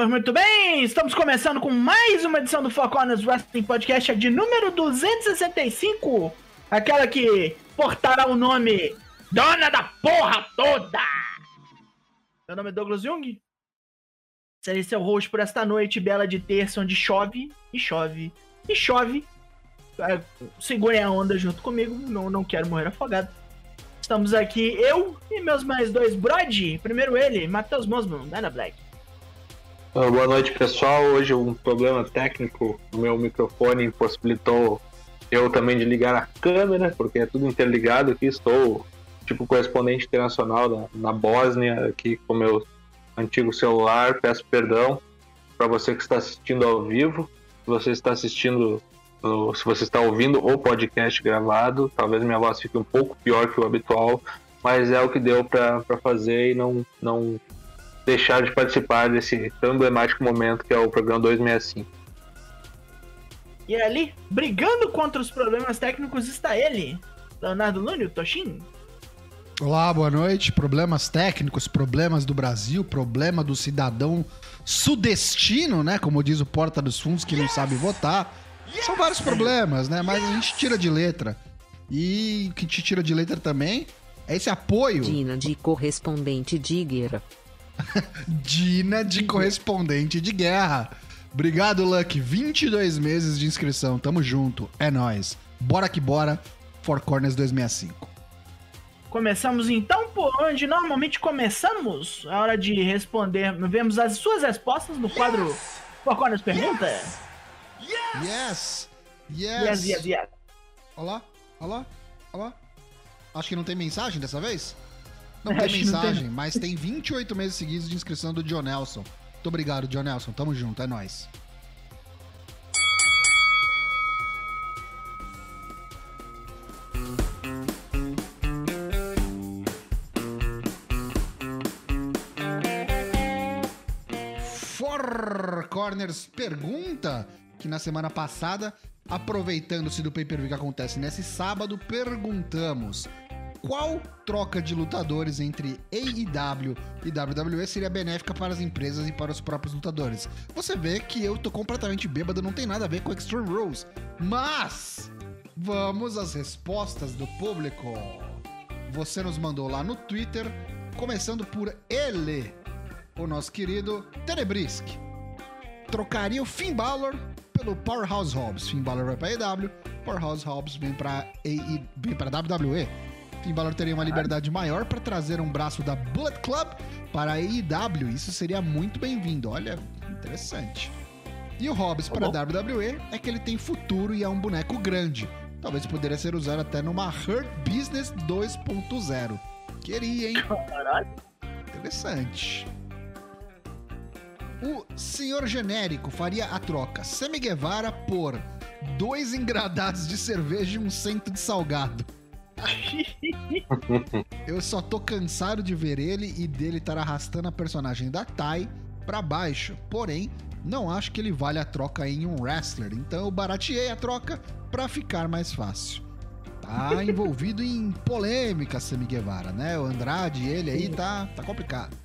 Pois muito bem, estamos começando com mais uma edição do Four Corners Wrestling Podcast de número 265. Aquela que portará o nome Dona da Porra Toda. Meu nome é Douglas Jung. Serei seu host por esta noite bela de terça, onde chove e chove e chove. É, segurem a onda junto comigo, não, não quero morrer afogado. Estamos aqui, eu e meus mais dois Brody. Primeiro ele, Matheus Mosman, Dana Black. Ah, boa noite, pessoal. Hoje um problema técnico no meu microfone impossibilitou eu também de ligar a câmera, porque é tudo interligado aqui. Estou tipo correspondente internacional na, na Bósnia aqui com meu antigo celular. Peço perdão para você que está assistindo ao vivo. Se você está assistindo se você está ouvindo o podcast gravado, talvez minha voz fique um pouco pior que o habitual, mas é o que deu para fazer e não, não deixar de participar desse tão emblemático momento que é o programa 265. E ali, brigando contra os problemas técnicos, está ele, Leonardo Lune, o Toshin. Olá, boa noite. Problemas técnicos, problemas do Brasil, problema do cidadão sudestino, né? Como diz o Porta dos Fundos, que não sabe votar. São vários problemas, né? Mas a gente tira de letra. E o que te tira de letra também é esse apoio. Dina de correspondente de guerra. Dina de correspondente de guerra. Obrigado, Luck. 22 meses de inscrição. Tamo junto. É nós. Bora que bora. Four Corners 265. Começamos então por onde normalmente começamos. A hora de responder. Vemos as suas respostas no quadro Four Corners Pergunta. Yes! Yes! Yes! Yes, yes, yes. Olá, olá, olá. Acho que não tem mensagem dessa vez? Não tem mensagem, não tem... mas tem 28 meses seguidos de inscrição do John Nelson. Muito obrigado, John Nelson. Tamo junto, é nóis. Four Corners pergunta que na semana passada, aproveitando-se do pay-per-view que acontece nesse sábado, perguntamos qual troca de lutadores entre AEW e WWE seria benéfica para as empresas e para os próprios lutadores. Você vê que eu tô completamente bêbado, não tem nada a ver com Extreme Rules. Mas vamos às respostas do público. Você nos mandou lá no Twitter, começando por ele, o nosso querido Tenebrisk. Trocaria o Finn Balor pelo Powerhouse Hobbs. Finn Balor vai para EW, Powerhouse Hobbs vem para WWE. Finn Balor teria uma liberdade maior para trazer um braço da Bullet Club para a AEW. Isso seria muito bem-vindo. Olha, interessante. E o Hobbs para a WWE é que ele tem futuro e é um boneco grande. Talvez poderia ser usado até numa Hurt Business 2.0. Queria, hein? Caralho. Interessante. O senhor genérico faria a troca Sammy Guevara por dois engradados de cerveja e um cento de salgado. Eu só tô cansado de ver ele e dele estar arrastando a personagem da Tai para baixo. Porém, não acho que ele vale a troca em um wrestler, então eu barateei a troca para ficar mais fácil. Tá envolvido em polêmica, Sammy Guevara, né? O Andrade, ele aí tá, tá complicado.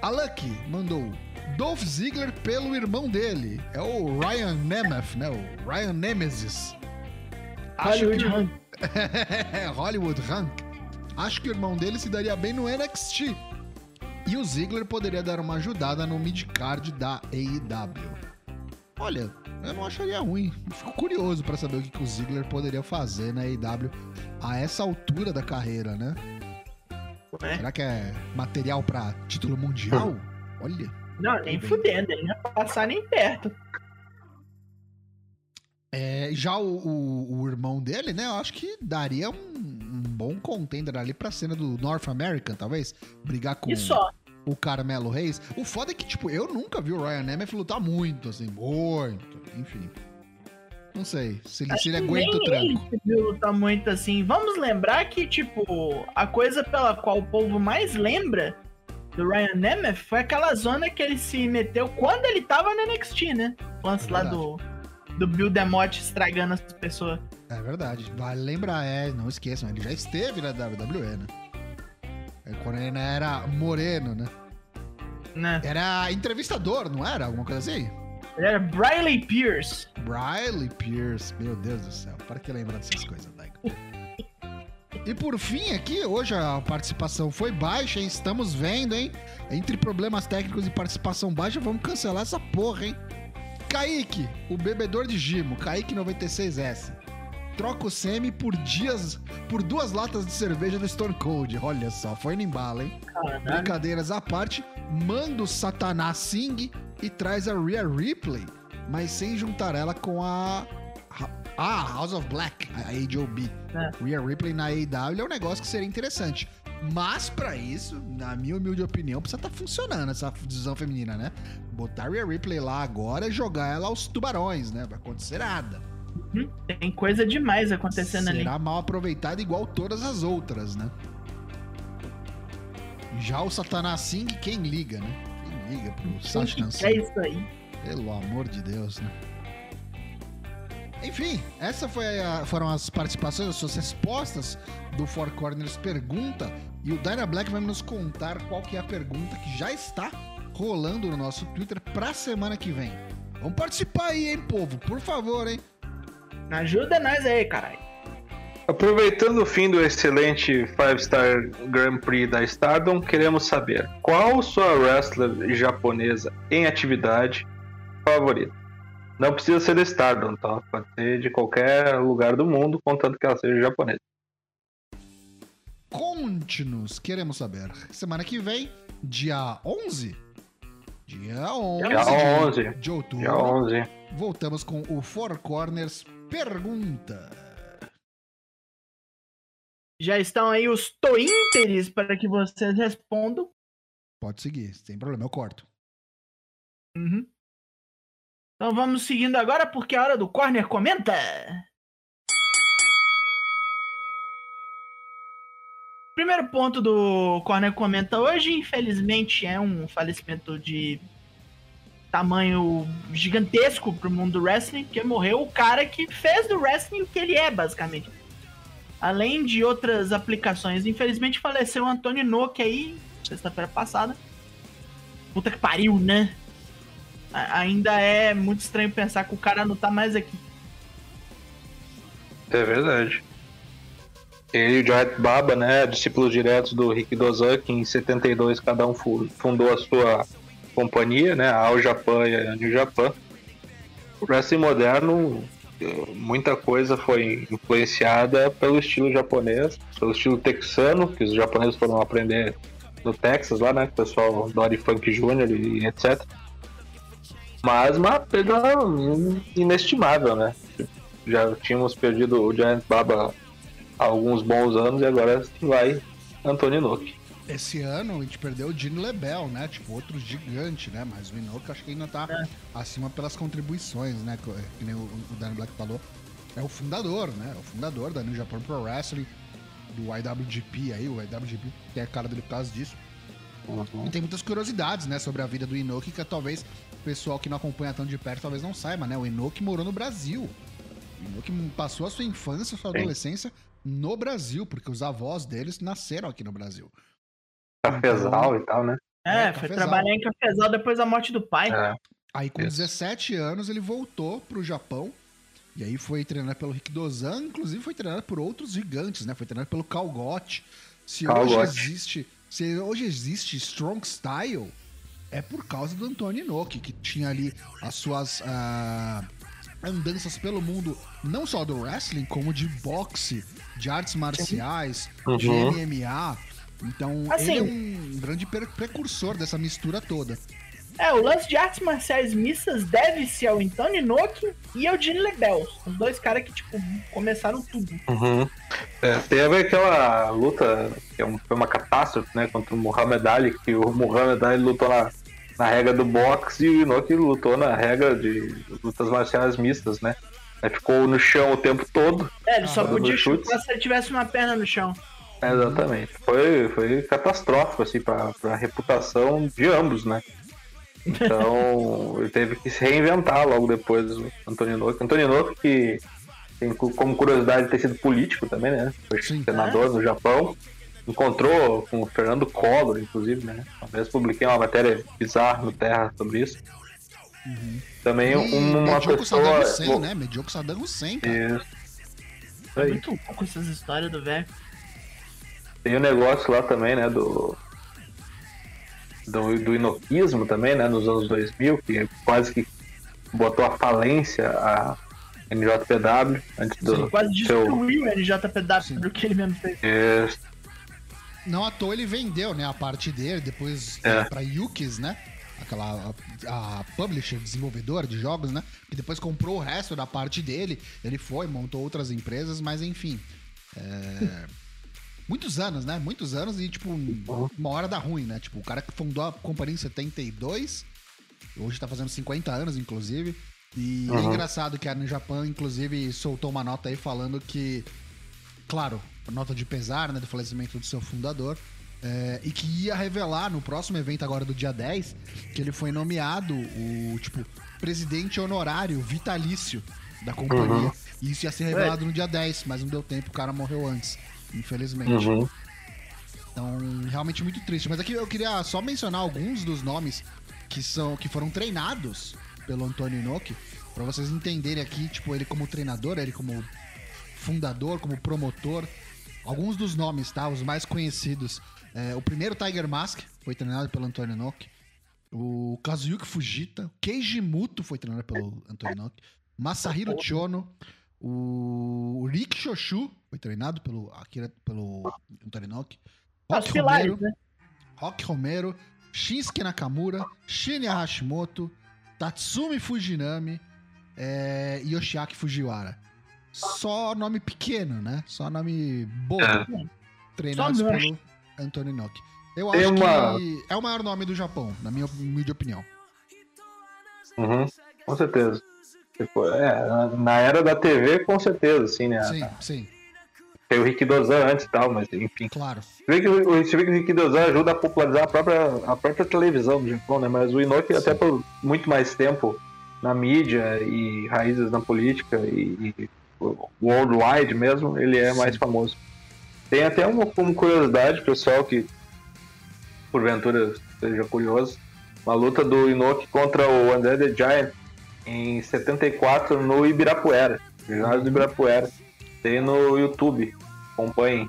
A Lucky mandou Dolph Ziggler pelo irmão dele. É o Ryan Nemeth, né? O Ryan Nemesis. Hollywood que... Rank. Hollywood Rank. Acho que o irmão dele se daria bem no NXT. E o Ziggler poderia dar uma ajudada no midcard da AEW. Olha, eu não acharia ruim. Fico curioso para saber o que, que o Ziggler poderia fazer na AEW a essa altura da carreira, né? É. Será que é material para título mundial? Olha. Não, nem fudendo, ele não ia passar nem perto. É, já o, o, o, irmão dele, né? Eu acho que daria um, um, bom contender ali pra cena do North American, talvez. Brigar com o Carmelo Reis. O foda é que, tipo, eu nunca vi o Ryan Nemeth lutar muito, assim, muito. Enfim. Não sei. Se ele, se ele aguenta o tranco. Ele lutar muito assim. Vamos lembrar que, tipo, a coisa pela qual o povo mais lembra do Ryan Nemeth foi aquela zona que ele se meteu quando ele tava no NXT, né? O lance é lá do do Bill Demotte estragando as pessoas. É verdade. Vale lembrar, é, não esqueçam, ele já esteve na WWE, né? É quando ele ainda era moreno, né? Né? Era entrevistador, não era? Alguma coisa assim? Ele era Briley Pierce. Briley Pierce, meu Deus do céu. Para que lembrar dessas coisas, Daigo? E por fim, aqui, hoje a participação foi baixa, hein? Estamos vendo, hein? Entre problemas técnicos e participação baixa, vamos cancelar essa porra, hein? Kaique, o bebedor de Gimo, Kaique 96S. Troca o semi por dias, por duas latas de cerveja do Stone Cold. Olha só, foi no embalo, hein? Caralho. Brincadeiras à parte, manda o Satanás Singh e traz a Rhea Ripley, mas sem juntar ela com a. Ah, House of Black, a AJOB. É. Rhea Ripley na AEW é um negócio que seria interessante. Mas pra isso, na minha humilde opinião, precisa estar funcionando essa divisão feminina, né? Botar a Rhea Ripley lá agora e jogar ela aos tubarões, né? Vai acontecer nada. Uhum. Tem coisa demais acontecendo ali. Será mal aproveitada igual todas as outras, né? Já o Satanás Singh, quem liga, né? Quem liga pro que é isso aí? Pelo amor de Deus, né? Enfim, essa foi a- foram as participações, as suas respostas do Four Corners Pergunta. E o Dyna Black vai nos contar qual que é a pergunta que já está rolando no nosso Twitter pra semana que vem. Vamos participar aí, hein, povo? Por favor, hein? Ajuda nós aí, caralho. Aproveitando o fim do excelente 5-Star Grand Prix da Stardom, queremos saber qual sua wrestler japonesa em atividade favorita. Não precisa ser da Stardom, tá? Pode ser de qualquer lugar do mundo, contanto que ela seja japonesa. Conte-nos, queremos saber. Semana que vem, dia 11? Dia 11, Dia de- 11. de outubro. Dia 11. Voltamos com o Four Corners Pergunta. Já estão aí os Tointeres para que vocês respondam. Pode seguir, sem problema, eu corto. Uhum. Então vamos seguindo agora porque é a hora do Corner Comenta. Primeiro ponto do Corner Comenta hoje, infelizmente, é um falecimento de tamanho gigantesco pro mundo do wrestling, porque morreu o cara que fez do wrestling o que ele é, basicamente. Além de outras aplicações. Infelizmente faleceu o Antônio Nock aí, sexta-feira passada. Puta que pariu, né? A- ainda é muito estranho pensar que o cara não tá mais aqui. É verdade. Ele e o Giant Baba, né, discípulos diretos do Rick Dozan, em 72 cada um fu- fundou a sua companhia, né, a All Japan e a New Japan. O wrestling moderno, muita coisa foi influenciada pelo estilo japonês, pelo estilo texano, que os japoneses foram aprender no Texas lá, né, o pessoal Dory Funk Jr. e etc. Mas uma perda inestimável, né? Já tínhamos perdido o Giant Baba há alguns bons anos e agora vai Antônio Nock. Esse ano a gente perdeu o Gene Lebel, né? Tipo, outro gigante, né? Mas o Inoki acho que ainda tá acima pelas contribuições, né? Que, que nem o, o Dan Black falou. É o fundador, né? É o fundador da New Japan Pro Wrestling, do IWGP aí, o IWGP, que é a cara dele por causa disso. E tem muitas curiosidades, né, sobre a vida do Inoki, que talvez o pessoal que não acompanha tão de perto talvez não saiba, né? O Inoki morou no Brasil. O Inoki passou a sua infância, a sua Sim. adolescência no Brasil, porque os avós deles nasceram aqui no Brasil. Cafezal e tal, né? É, É, foi trabalhar em cafezal depois da morte do pai. É. Aí com Isso. 17 anos ele voltou pro Japão. E aí foi treinado pelo Rick Dozan, inclusive foi treinado por outros gigantes, né? Foi treinado pelo Calgote. Se hoje existe, se hoje existe Strong Style, é por causa do Antônio Inoki, que tinha ali as suas ah, andanças pelo mundo, não só do wrestling, como de boxe, de artes marciais, de Uhum. MMA. Então, Assim- ele é um grande precursor dessa mistura toda. É, o lance de artes marciais mistas deve-se ao Antônio Nock e ao Gene Lebel. Os dois caras que, tipo, começaram tudo. Uhum. É, teve aquela luta, que é um- foi uma catástrofe, né? Contra o Muhammad Ali, que o Muhammad Ali lutou na, na regra do boxe e o Inoki lutou na regra de lutas marciais mistas, né? Aí ficou no chão o tempo todo. É, ele só podia chutar se ele tivesse uma perna no chão. É, Exatamente. Foi, foi catastrófico, assim, pra, pra reputação de ambos, né? Então, ele teve que se reinventar logo depois, o Antônio Inoki. Antônio Inoki, que tem como curiosidade ter sido político também, né? Foi Sim. senador no Japão. Encontrou com o Fernando Collor, inclusive, né? Uma vez publiquei uma matéria bizarra no Terra sobre isso. Também E uma Medioco Saddam pessoa. Hussein, né? Medioco Saddam Hussein, cara. Isso. É aí. muito louco essas histórias do velho. Tem o negócio lá também, né, do, do, do inoquismo também, né, nos anos 2000, que quase que botou a falência a NJPW antes do Quase seu... destruiu o NJPW Sim. do que ele mesmo fez. Isso. Não à toa ele vendeu, né, a parte dele, depois É. pra Yukis, né? Aquela a, a publisher, desenvolvedora de jogos, né? Que depois comprou o resto da parte dele. Ele foi, montou outras empresas, mas enfim. é, Muitos anos, né? Muitos anos e, tipo, uma hora dá ruim, né? Tipo, o cara que fundou a companhia em 72, hoje tá fazendo 50 anos, inclusive. E é Uhum. engraçado que a no Japão, inclusive, soltou uma nota aí falando que claro, nota de pesar, né, do falecimento do seu fundador, é, e que ia revelar no próximo evento agora do dia 10 que ele foi nomeado o, tipo, presidente honorário vitalício da companhia. Uhum. E isso ia ser revelado no dia 10, mas não deu tempo, o cara morreu antes, infelizmente. Uhum. Então, realmente muito triste. Mas aqui eu queria só mencionar alguns dos nomes que são que foram treinados pelo Antônio Inoki, pra vocês entenderem aqui, tipo, ele como treinador, ele como fundador, como promotor. Alguns dos nomes, tá? Os mais conhecidos. É, o primeiro Tiger Mask foi treinado pelo Antônio Inoki. O Kazuyuki Fujita. O Keiji Muto foi treinado pelo Antônio Inoki. Masahiro Chono. O Rick Shoshu foi treinado pelo, Akira, pelo Antônio. Os Rock Romero, né? Rock Romero, Shinsuke Nakamura, Shinya Hashimoto, Tatsumi Fujinami é, e Yoshiaki Fujiwara. Só nome pequeno, né? Só nome bobo. É. Treinados pelo. Antônio Inoki. Eu acho uma- que é o maior nome do Japão, na minha humilde opinião. Uhum. Com certeza. Tipo, é, na- era da TV, com certeza, assim, né? Sim, sim, Tem o Rick Dozan antes e tal, mas enfim. claro. Você vê que o, você vê que o Rick Dozan ajuda a popularizar a própria, a própria televisão do Japão, né? Mas o Inoki, até por muito mais tempo na mídia e raízes na política e, e worldwide mesmo, ele é mais famoso. Tem até uma como curiosidade, pessoal, que porventura seja curioso, uma luta do Inoki contra o André the Giant em 74 no Ibirapuera, ginásio do Ibirapuera. Tem no YouTube, acompanhem.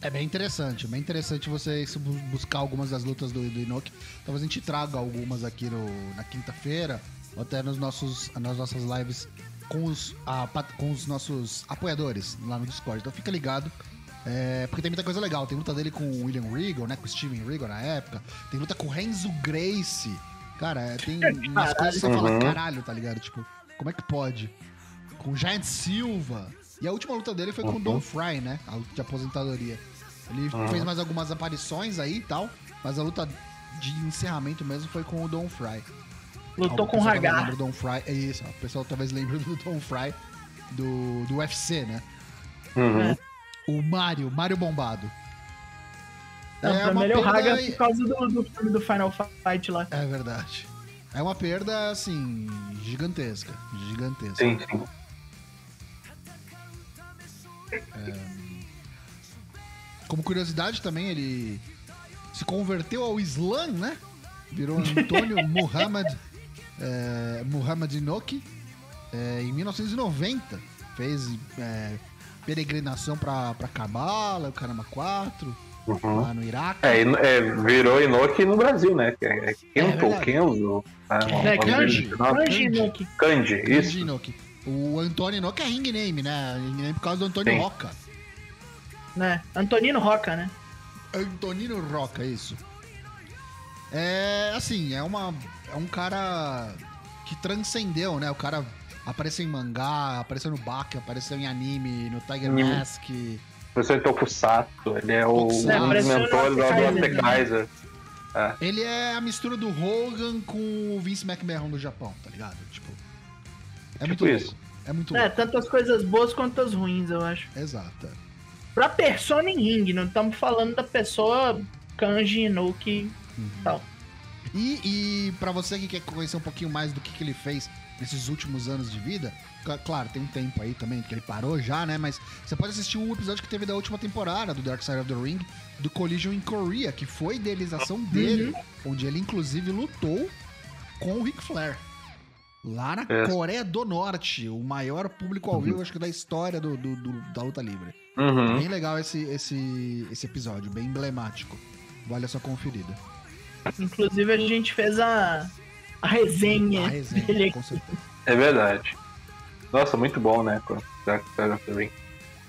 É bem interessante, bem interessante você buscar algumas das lutas do, do Inoki. Talvez a gente traga algumas aqui no- na quinta-feira, ou até nos nossos, nas nossas lives com os, a- com os nossos apoiadores lá no Discord. Então fica ligado. é, porque tem muita coisa legal. Tem luta dele com o William Regal, né? Com o Steven Regal na época. Tem luta com o Renzo Grace. Cara, é, tem umas coisas que você fala, Uhum. caralho, tá ligado? Tipo, como é que pode? Com o Giant Silva. E a última luta dele foi com o Uhum. Don Fry, né? A luta de aposentadoria. Ele Uhum. fez mais algumas aparições aí e tal, mas a luta de encerramento mesmo foi com o Don Fry. Lutou com o Hagar. Don Fry, é isso, o pessoal talvez lembre do Don Fry do, do UFC, né? Uhum. É. O Mario, Mario Bombado. Não, É pra uma mim ele é o perda Hagar por causa do, do filme do Final Fight lá. É verdade. É uma perda, assim, gigantesca. Gigantesca. Sim, sim. Como curiosidade também, ele se converteu ao Islã, né? Virou Antônio Muhammad, é, Muhammad Inoki é, em 1990. Fez é, peregrinação pra, pra Cabala, o Caramba 4, Uhum. lá no Iraque. É, é, virou Inoki no Brasil, né? É, é Kento, verdade. Kenzo. É, o nome Kanji. Kanji Inoki. Kanji, Grande isso. Inoki. O Antônio Inoki é ring name, né? Ring name por causa do Antônio Sim. Roca. Né? Antonino Roca, né? Antonino Roca, isso. É assim, é uma é um cara que transcendeu, né? O cara apareceu em mangá, apareceu no Baki, apareceu em anime, no Tiger Anime. Mask. Professor em Tokusatsu, ele é o, um dos É, mentores Kaiser, né? Kaiser. Ele é a mistura do Hogan com o Vince McMahon do Japão, tá ligado? Tipo, é Tipo muito isso. louco. É muito É, louco. tanto as coisas boas quanto as ruins, eu acho. Exato. é. Pra persona em ring, não estamos falando da pessoa Kanji Inoki Uhum. E, e para você que quer conhecer um pouquinho mais do que, que ele fez nesses últimos anos de vida. Cla- Claro, tem um tempo aí também que ele parou já, né? Mas você pode assistir um episódio que teve da última temporada do Dark Side of the Ring, do Collision in Korea, que foi idealização dele, onde ele inclusive lutou com o Ric Flair. Lá na É. Coreia do Norte, o maior público ao vivo, acho que da história do, do- do- da luta livre. Uhum. Bem legal esse, esse, esse episódio, bem emblemático. Vale a sua conferida. Inclusive, a gente fez a, a resenha, A resenha, dele com certeza. É verdade. Nossa, muito bom, né?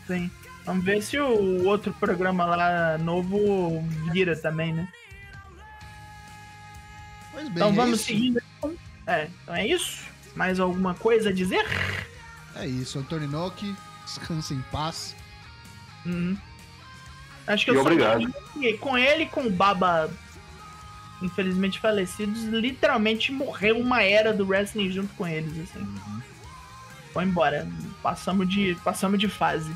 Sim. Vamos ver se o outro programa lá novo vira também, né? Pois bem, Então é vamos isso. seguindo. então. É, então é isso. Mais alguma coisa a dizer? É isso, Antônio Inoki, descansa em paz. Uhum. Acho que E eu só obrigado. que com ele e com o Baba, infelizmente falecidos, literalmente morreu uma era do wrestling junto com eles, assim. Foi embora. Passamos de, passamos de fase.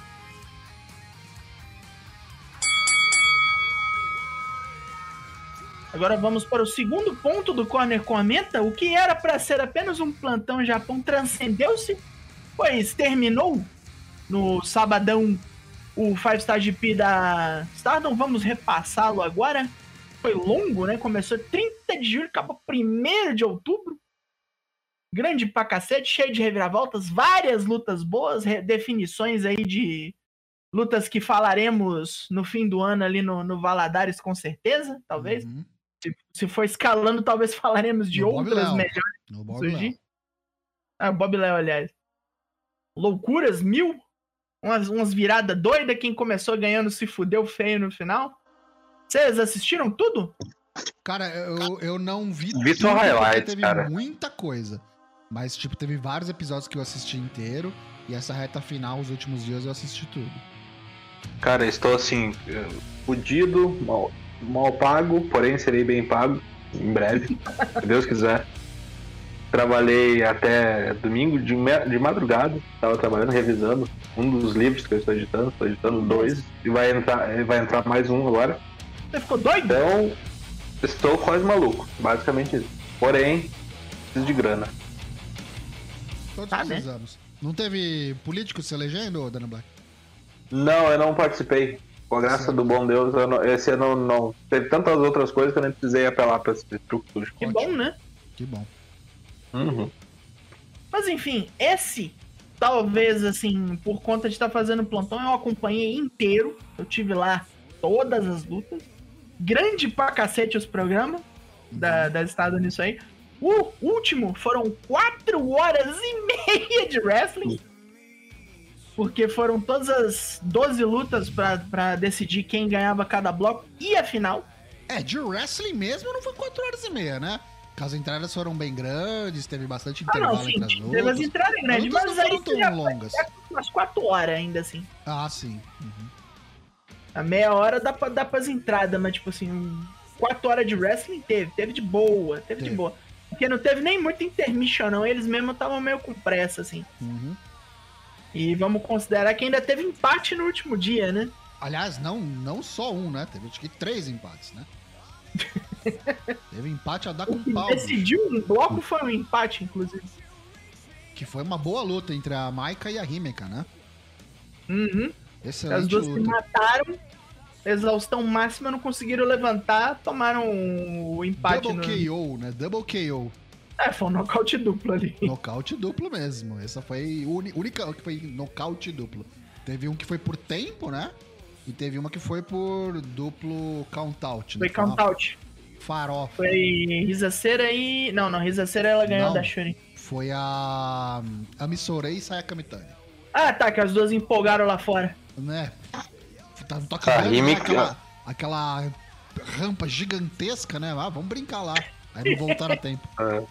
Agora vamos para o segundo ponto do Corner Comenta. O que era para ser apenas um plantão Japão transcendeu-se, pois terminou no sabadão o 5 Star GP da Stardom. Vamos repassá-lo agora. Foi longo, né? Começou 30 de julho, acabou 1 de outubro. Grande pra cacete, cheio de reviravoltas, várias lutas boas, definições aí de lutas que falaremos no fim do ano ali no, no Valadares, com certeza, talvez. Uhum. Se, se for escalando, talvez falaremos de No Bob outras Léo. melhores No Bob surgir. Ah, Bob Léo, aliás. Loucuras mil. Umas, umas viradas doidas. Quem começou ganhando se fudeu feio no final. Vocês assistiram tudo? Cara, eu, eu não vi Vi só highlights, teve cara. muita coisa. Mas, tipo, teve vários episódios que eu assisti inteiro. E essa reta final, os últimos dias, eu assisti tudo. Cara, estou assim, eh, fudido, mal, mal pago, porém serei bem pago em breve, se Deus quiser. Trabalhei até domingo de, me- de madrugada, estava trabalhando, revisando um dos livros que eu estou editando, estou editando dois, e vai entrar, eh, vai entrar mais um agora. Você ficou doido? Então, estou quase maluco, basicamente isso. Porém, preciso de grana. Todos Tá, né? precisamos. Não teve político se elegendo, Dana Black? Não, eu não participei. Com a graça Certo. do bom Deus, eu não- esse ano não. Teve tantas outras coisas que eu nem precisei apelar para esse truque sujo. Que Ótimo. bom, né? Que bom. Uhum. Mas enfim, esse, talvez assim, por conta de estar fazendo plantão, eu acompanhei inteiro. Eu tive lá todas as lutas. Grande pra cacete os programas da, da Estado nisso aí. O último foram 4 horas e meia de wrestling. Porque foram todas as 12 lutas pra, pra decidir quem ganhava cada bloco e a final. É, de wrestling mesmo não foi 4 horas e meia, né? Porque As entradas foram bem grandes, teve bastante Ah, intervalo não, sim, entre as teve as lutas. entradas grandes, lutas mas não aí foram tão longas. umas 4 horas ainda assim. Ah, sim. Uhum. A meia hora dá pra dar pras entradas, mas tipo assim, quatro horas de wrestling teve, teve de boa, teve, de Teve. boa. Porque não teve nem muito intermission, não. Eles mesmo estavam meio com pressa, assim. Uhum. E vamos considerar que ainda teve empate no último dia, né? Aliás, não, não só um, né? Teve acho que três empates, né? teve empate a dar com O que pau. decidiu um bloco foi um empate, inclusive. Que foi uma boa luta entre a Maika e a Himeka, né? Uhum. As Excelente duas se luta. mataram, exaustão máxima, não conseguiram levantar, tomaram o empate. Double No... KO, né? Double KO. É, foi um nocaute duplo ali. Nocaute duplo mesmo. Essa foi a única que foi nocaute duplo. Teve um que foi por tempo, né? E teve uma que foi por duplo count-out. Foi né? uma count-out. Farofa. Foi Risaceira e. Não, não, Risaceira ela ganhou Não. da Shuri. Foi a. A Missorei e Sayaka Mitani. Ah, tá, que as duas empolgaram lá fora. Né? Tá, não toca A grande, né? Aquela, aquela rampa gigantesca, né? Ah, vamos brincar lá. Aí não voltaram a tempo.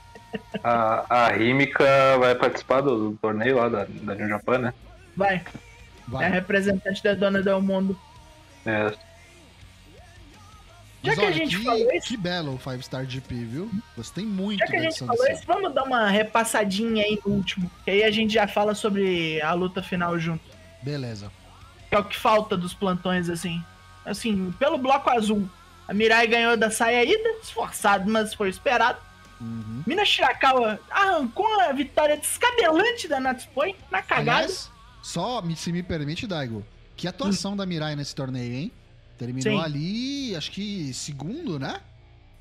A, a Rímica vai participar do, do torneio lá da, da New Japan, né? Vai, é a Vai. representante da Dona Del Mundo. É, Já Mas que a olha, gente que, falou isso- que belo o 5 Star GP, viu? Gostei muito Já que a gente falou isso, vamos dar uma repassadinha aí no último. Que aí a gente já fala sobre a luta final junto. Beleza. Que é o que falta dos plantões, assim. Assim, pelo bloco azul, a Mirai ganhou da saída, esforçado, mas foi esperado. Uhum. Mina Shirakawa arrancou a vitória descabelante da Natsupoi na cagada. Aliás, só se me permite, Daigo, que atuação da Mirai nesse torneio, hein? Terminou Sim. ali, acho que segundo, né?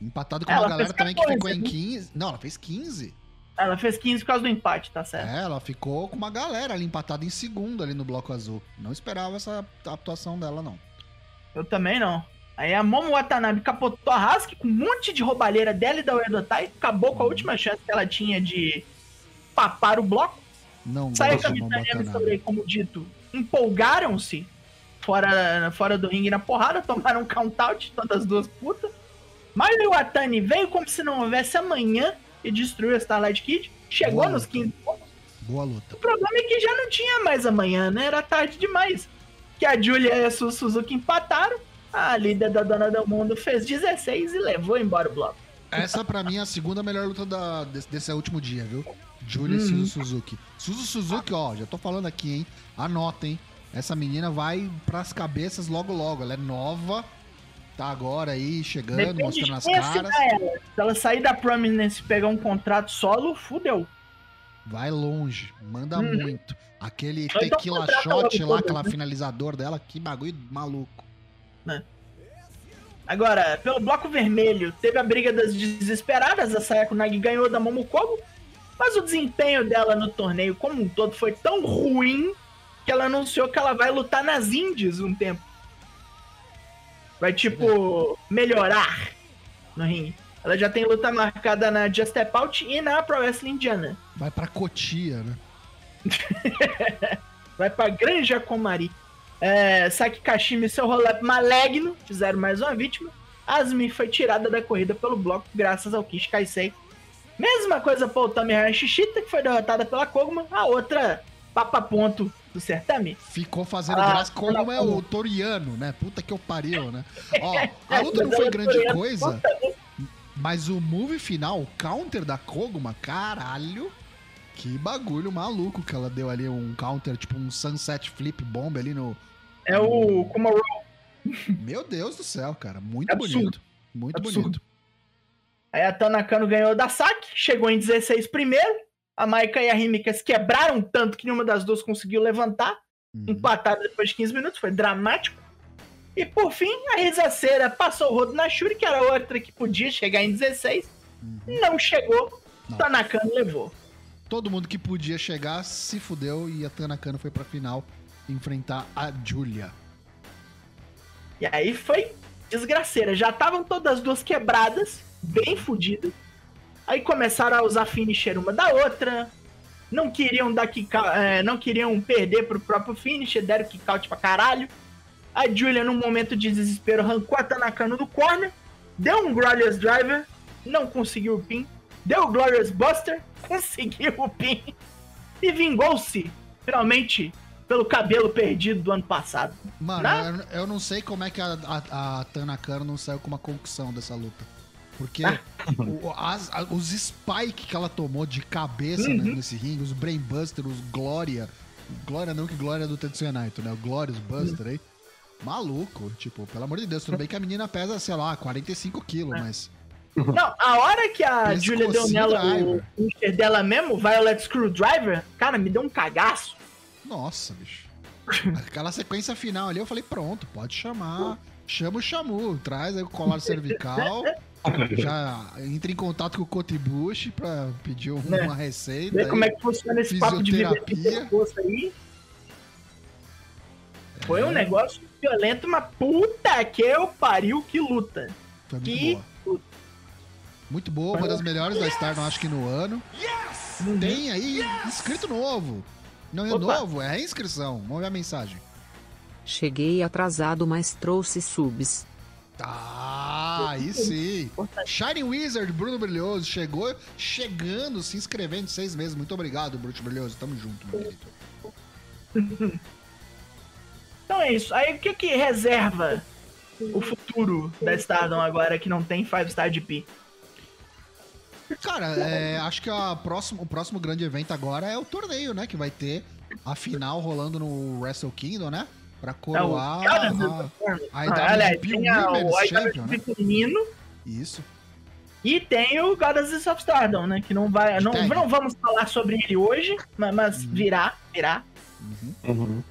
Empatado com Ela uma galera também que 14, ficou em né? 15. Não, ela fez 15. Ela fez 15 por causa do empate, tá certo? É, ela ficou com uma galera ali empatada em segundo ali no bloco azul. Não esperava essa atuação dela, não. Eu também não. Aí a Momo Watanabe capotou a Husky com um monte de roubalheira dela e da Uedotai. Acabou com a última chance que ela tinha de papar o bloco. Não Saiu a Momotanaba. sobre, como dito, empolgaram-se fora, fora do ringue na porrada, tomaram um count-out, tantas duas putas. Mario Iwatani veio como se não houvesse amanhã e destruiu a Starlight Kid. Chegou Boa nos luta. 15 pontos. Boa luta. O problema é que já não tinha mais amanhã, né? Era tarde demais. Que a Julia e a Su Suzuki empataram. A líder da Dona do Mundo fez 16 e levou embora o bloco. Essa pra mim é a segunda melhor luta da, desse, desse último dia, viu? Julia e Uhum. Suzu Suzuki. Suzu Suzuki, ó, já tô falando aqui, hein? Anota, hein? Essa menina vai pras cabeças logo logo. Ela é nova, tá agora aí chegando, Depende de mostrando as quem caras. ela. Se ela sair da Prominence e pegar um contrato solo, fudeu. Vai longe, manda Uhum. muito. Aquele então tequila contrata shot lá, aquela né? finalizador dela, que bagulho maluco. Agora, pelo bloco vermelho, teve a briga das desesperadas. A Sayako Nagi ganhou da Momokogo. Mas o desempenho dela no torneio como um todo foi tão ruim que ela anunciou que ela vai lutar nas Indies um tempo. Vai, tipo, melhorar no ringue. Ela já tem luta marcada na Just Step Out e na Pro Wrestling Indiana. Vai pra Cotia, né? Vai pra Granja Comari. É, Saki Kashima e seu roll-up maligno fizeram mais uma vítima. Asmi foi tirada da corrida pelo bloco graças ao Kishi Kaisei. Mesma coisa para o Tamihara Shishita, que foi derrotada pela Koguma. A outra papa ponto do certame. Ficou fazendo Ah, graça como não, é não. o Toriano, né? Puta que eu pariu, né? Ó, a luta não foi grande coisa, mas o move final, o counter da Koguma, caralho. Que bagulho maluco que ela deu ali, um counter, tipo um sunset flip bomb ali no... É o Kumaru. Meu Deus do céu, cara. Muito Absurdo. bonito. Muito Absurdo. bonito. Aí a Tanakano ganhou da Saki, chegou em 16 primeiro. A Maika e a Himikas quebraram tanto que nenhuma das duas conseguiu levantar. Uhum. empataram depois de 15 minutos, foi dramático. E por fim, a Rizaceira passou o rodo na Shuri, que era outra que podia chegar em 16. Uhum. Não chegou, Não. Tanakano levou. Todo mundo que podia chegar se fudeu e a Tanakano foi pra final enfrentar a Julia. E aí foi desgraceira. Já estavam todas as duas quebradas, bem fodidas. Aí começaram a usar finisher uma da outra. Não queriam dar kick é, não queriam perder pro próprio finisher, deram kick out pra caralho. A Julia, num momento de desespero, arrancou a Tanakano do corner, deu um Glorious Driver, não conseguiu o pin, deu o Glorious Buster, conseguiu o pin e vingou-se, finalmente, pelo cabelo perdido do ano passado. Mano, Não? eu, eu não sei como é que a, a, a Tanakano não saiu com uma concussão dessa luta. Porque o- as- a- os spike que ela tomou de cabeça Uhum. né, nesse ringue, os Brainbuster, os Glória. Glória não, que Glória é do Tetsuya Naito, né? O Glorious Buster aí. Maluco, tipo, pelo amor de Deus, tudo bem que a menina pesa, sei lá, 45 quilos, É. mas. Não, a hora que a Julia deu nela o finisher dela mesmo, Violet Screwdriver, cara, me deu um cagaço. Nossa, bicho. Aquela sequência final ali, eu falei, pronto, pode chamar. Chama o Chamu, traz aí o colar cervical. já entra em contato com o Cotibushi pra pedir Né. uma receita. Ver aí. como é que funciona esse papo de Fisioterapia. aí. Foi um negócio violento, mas puta que eu pariu, que luta. Foi muito que boa. Muito boa, uma das melhores da Stardom, acho que no ano. Tem aí inscrito novo. Não é Opa. novo, é inscrição. Vamos ver a mensagem. Cheguei atrasado, mas trouxe subs. Tá, aí sim. Shining Wizard, Bruno Brilhoso, chegou chegando, se inscrevendo seis meses. Muito obrigado, Bruno Brilhoso. Tamo junto, meu querido. Então é isso. Aí o que que reserva o futuro da Stardom agora que não tem 5 Star de P? Cara, é, acho que a próximo, o próximo grande evento agora é o torneio, né? Que vai ter a final rolando no Wrestle Kingdom, né? Pra É o coroar Cara, a, a Ah, IWGP a- Women's o Champion, né? Feminino Isso. E tem o Goddesses of Stardom, né? Que não vai. Não, Tem. não vamos falar sobre ele hoje, ma- mas, virá, virá. Uhum.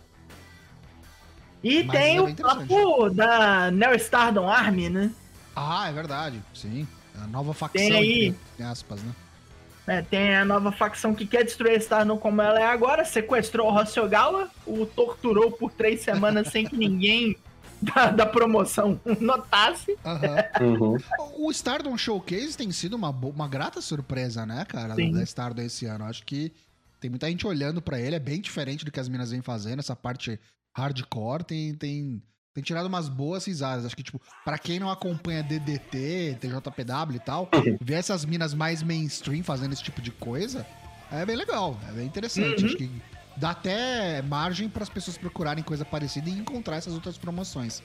E Mas tem é o papo da Neo Stardom Army, né? Ah, é verdade. Sim. A nova facção, Tem aí. entre aspas, né? É, tem a nova facção que quer destruir a Stardom como ela é agora, sequestrou o Hosogawa, o torturou por três semanas sem que ninguém da, da promoção notasse. Aham. Uhum. O Stardom Showcase tem sido uma, uma grata surpresa, né, cara, Sim. da Stardom esse ano. Acho que tem muita gente olhando pra ele, é bem diferente do que as minas vêm fazendo, essa parte hardcore tem, tem, tem tirado umas boas risadas. Acho que, tipo, pra quem não acompanha DDT, TJPW e tal, ver essas minas mais mainstream fazendo esse tipo de coisa é bem legal, é bem interessante. Uhum. Acho que dá até margem para as pessoas procurarem coisa parecida e encontrar essas outras promoções.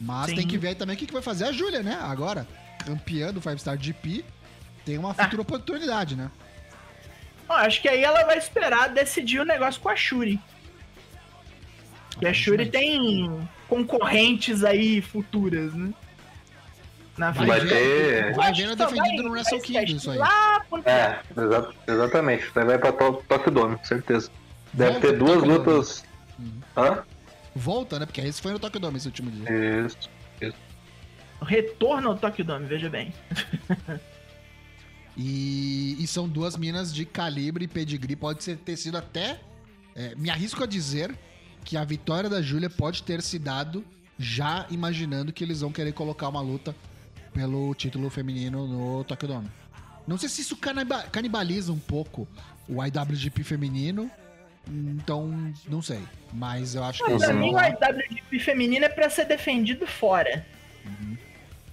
Mas Sim. tem que ver aí também o que, que vai fazer a Júlia, né? Agora, campeã do Five Star GP, tem uma Ah. futura oportunidade, né? Acho que aí ela vai esperar decidir o negócio com a Shuri. E a Shuri tem concorrentes aí futuras, né? Na Vai, ver, ter- vai vendo defendido no Wrestle Kingdom isso aí. Lá É, exa- exatamente. Daí vai pra To- Tokyo Dome, com certeza. Deve Volta ter duas lutas. Uhum. Hã? Volta, né? Porque esse foi no Tokyo Dome esse último dia. Isso. retorno ao Tokyo Dome, veja bem. E, e são duas minas de calibre e pedigree. Pode ser, ter sido até. é, me arrisco a dizer que a vitória da Júlia pode ter se dado já imaginando que eles vão querer colocar uma luta pelo título feminino no Tokyo Dome. Não sei se isso caniba- canibaliza um pouco o IWGP feminino. Então, não sei. Mas eu acho que Mas eles pra mim, o. IWGP feminino é pra ser defendido fora. Uhum.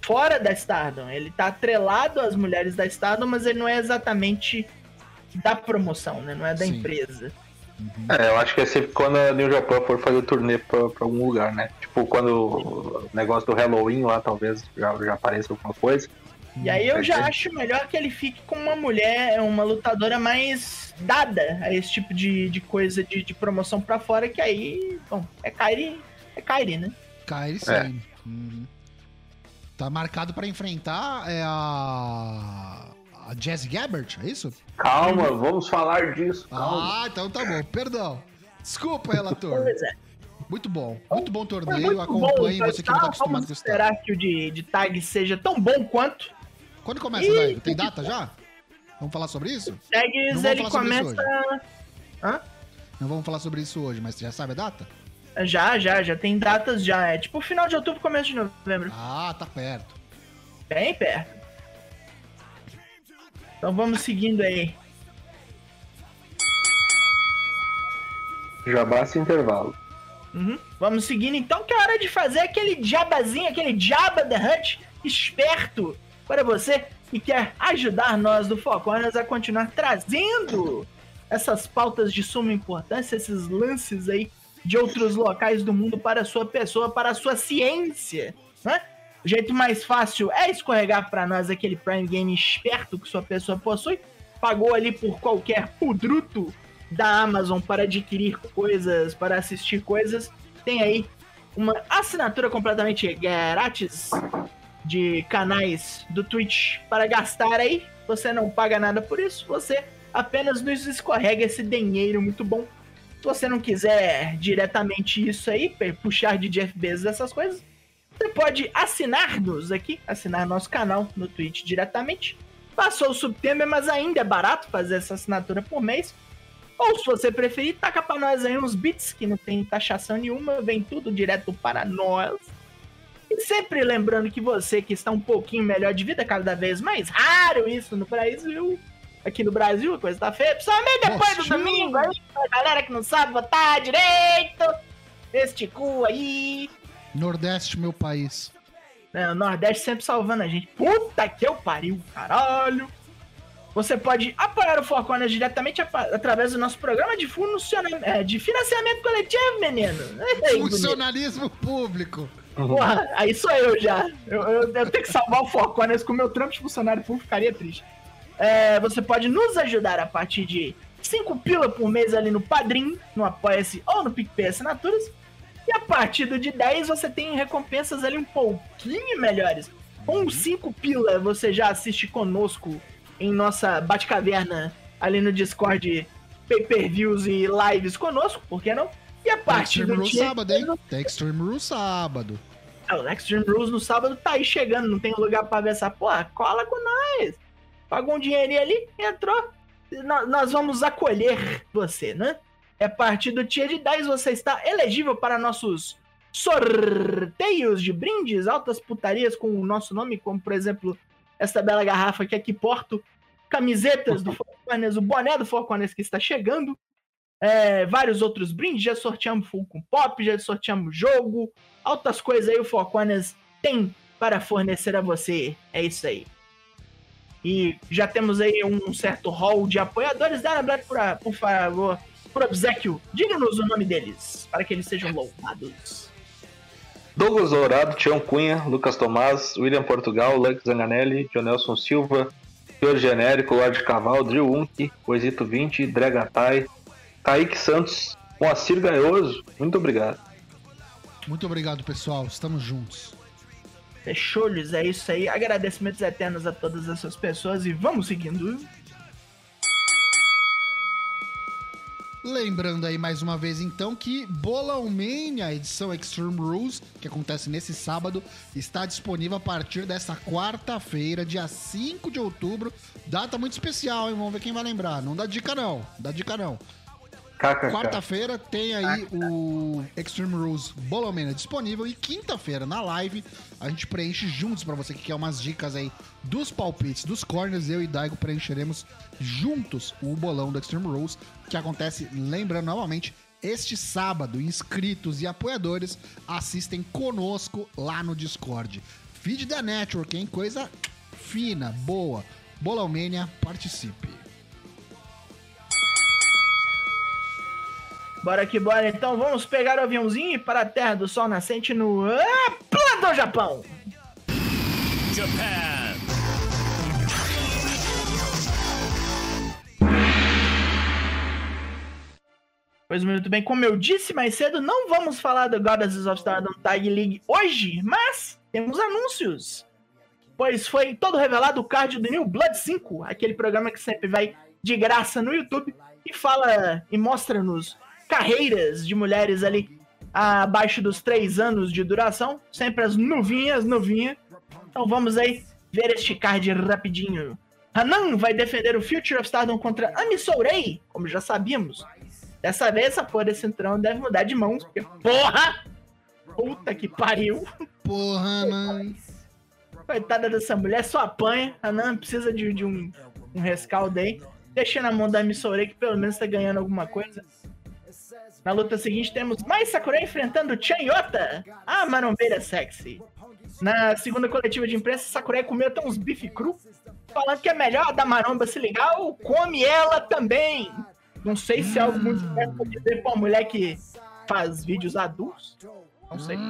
Fora da Stardom. Ele tá atrelado às mulheres da Stardom, mas ele não é exatamente da promoção, né? Não é da Sim. empresa. É, eu acho que é sempre quando a New Japan for fazer turnê pra, pra algum lugar, né? Tipo, quando o negócio do Halloween lá, talvez já, já apareça alguma coisa. E aí eu já ser. acho melhor que ele fique com uma mulher, uma lutadora mais dada a esse tipo de, de coisa de, de promoção pra fora, que aí, bom, é Kairi, é Kairi, né? Kairi É. Sane. Uhum. Tá marcado pra enfrentar é a. A Jazz Gabbert, é isso? Calma, vamos falar disso. Calma. Ah, então tá bom. Perdão. Desculpa, relator. Pois é. Muito bom. Muito bom torneio. muito Acompanhe bom, você que não tá tá? acostumado com isso. esperar que o de, de tag seja tão bom quanto. Quando começa, Daigo? Tem data já? Vamos falar sobre isso? Não Tags ele falar sobre isso começa. Não vamos falar sobre isso hoje, mas você já sabe a data? Já, já, já tem datas já. É tipo final de outubro, começo de novembro. Ah, tá perto. Bem perto. Então vamos seguindo aí. Já basta intervalo. Uhum. Vamos seguindo então, que é hora de fazer aquele jabazinho, aquele Jabba the Hutt esperto para você que quer ajudar nós do Foconas a continuar trazendo essas pautas de suma importância, esses lances aí de outros locais do mundo para a sua pessoa, para a sua ciência, né? O jeito mais fácil é escorregar para nós aquele Prime Game esperto que sua pessoa possui, pagou ali por qualquer pudruto da Amazon para adquirir coisas, para assistir coisas, tem aí uma assinatura completamente grátis de canais do Twitch para gastar aí. Você não paga nada por isso, você apenas nos escorrega esse dinheiro muito bom. Se você não quiser diretamente isso aí, puxar de Jeff Bezos essas coisas, você pode assinar-nos aqui, assinar nosso canal no Twitch diretamente. Passou o subtema, mas ainda é barato fazer essa assinatura por mês. Ou se você preferir, taca pra nós aí uns bits que não tem taxação nenhuma, vem tudo direto para nós. E sempre lembrando que você que está um pouquinho melhor de vida, cada vez mais raro isso no Brasil. Aqui no Brasil a coisa tá feia, principalmente depois do Hostil. domingo aí, pra galera que não sabe votar direito. Este cu aí. Nordeste, meu país. né, o Nordeste sempre salvando a gente. Puta que eu pariu, caralho. Você pode apoiar o Four Corners diretamente através do nosso programa de, é, de financiamento coletivo, menino. Ei, bonito. Funcionalismo público. Porra, aí sou eu já. Eu, eu, eu tenho que salvar o Four Corners com o meu trampo de funcionário público, ficaria triste. É, você pode nos ajudar a partir de 5 pila por mês ali no Padrim, no Apoia-se ou no PicPay Assinaturas. E a partir do de 10 você tem recompensas ali um pouquinho melhores. Com 5 pila, você já assiste conosco em nossa Batcaverna ali no Discord, pay-per-views e lives conosco, por que não? E a Extreme do Rules sábado, hein? Tem Extreme Rules sábado. É, o Extreme Rules no sábado tá aí chegando, não tem lugar pra ver essa porra. Cola com nós. Pagou um dinheirinho ali, entrou. Nó- Nós vamos acolher você, né? É a partir do dia de 10 você está elegível para nossos sorteios de brindes, altas putarias com o nosso nome, como por exemplo esta bela garrafa que aqui porto, camisetas do Four Corners, o boné do Four Corners que está chegando, é, vários outros brindes, já sorteamos full com pop, já sorteamos jogo, altas coisas aí o Four Corners tem para fornecer a você. É isso aí. E já temos aí um certo hall de apoiadores. Dá lembrado, por, por favor, por obsequio, diga-nos o nome deles, para que eles sejam louvados. Douglas Dourado, Tião Cunha, Lucas Tomás, William Portugal, Lux Zanganelli, Jonelson Silva, Pior Genérico, Lorde Caval, Drill Unk, Coisito 20, Dregatai, Kaique Santos, Moacir Gaioso, muito obrigado. Muito obrigado, pessoal. Estamos juntos. Fechou-lhes, é isso aí. Agradecimentos eternos a todas essas pessoas e vamos seguindo. Lembrando aí mais uma vez então que Bolão Mania, edição Extreme Rules, que acontece nesse sábado, está disponível a partir dessa quarta-feira, dia 5 de outubro. Data muito especial, hein? Vamos ver quem vai lembrar. Não dá dica não, dá dica não. Quarta-feira tem aí o Extreme Rules Bolão Mania disponível e quinta-feira na live a gente preenche juntos pra você que quer umas dicas aí dos palpites, dos corners, eu e Daigo preencheremos juntos o bolão do Extreme Rules que acontece, lembrando novamente, este sábado. Inscritos e apoiadores assistem conosco lá no Discord. Feed da Network, hein? Coisa fina, boa. Bolão Mania, participe. Bora que bora, então vamos pegar o aviãozinho para a Terra do Sol Nascente no ah, Japão. Japan. Pois muito bem, como eu disse mais cedo, não vamos falar do Goddesses of Stardom Tag League hoje, mas temos anúncios. Pois foi todo revelado o card do New Blood 5, aquele programa que sempre vai de graça no YouTube e fala e mostra-nos carreiras de mulheres ali abaixo dos 3 anos de duração, sempre as novinhas, novinha. Então vamos aí ver este card rapidinho. Hanan vai defender o Future of Stardom contra Ami Sourei, como já sabíamos. Dessa vez, essa porra desse entrão deve mudar de mãos, porque porra! Puta que pariu! Porra, mano. Coitada dessa mulher, só apanha. A Nan precisa de, de um, um rescaldo aí. Deixa na mão da Missouri que pelo menos tá ganhando alguma coisa. Na luta seguinte temos mais Sakurai enfrentando Chanyota, a marombeira sexy. Na segunda coletiva de imprensa, Sakurai comeu até uns bife cru, falando que é melhor a da maromba se ligar ou come ela também. Não sei se é algo muito certo pra dizer pra uma mulher que faz vídeos adultos. Não sei.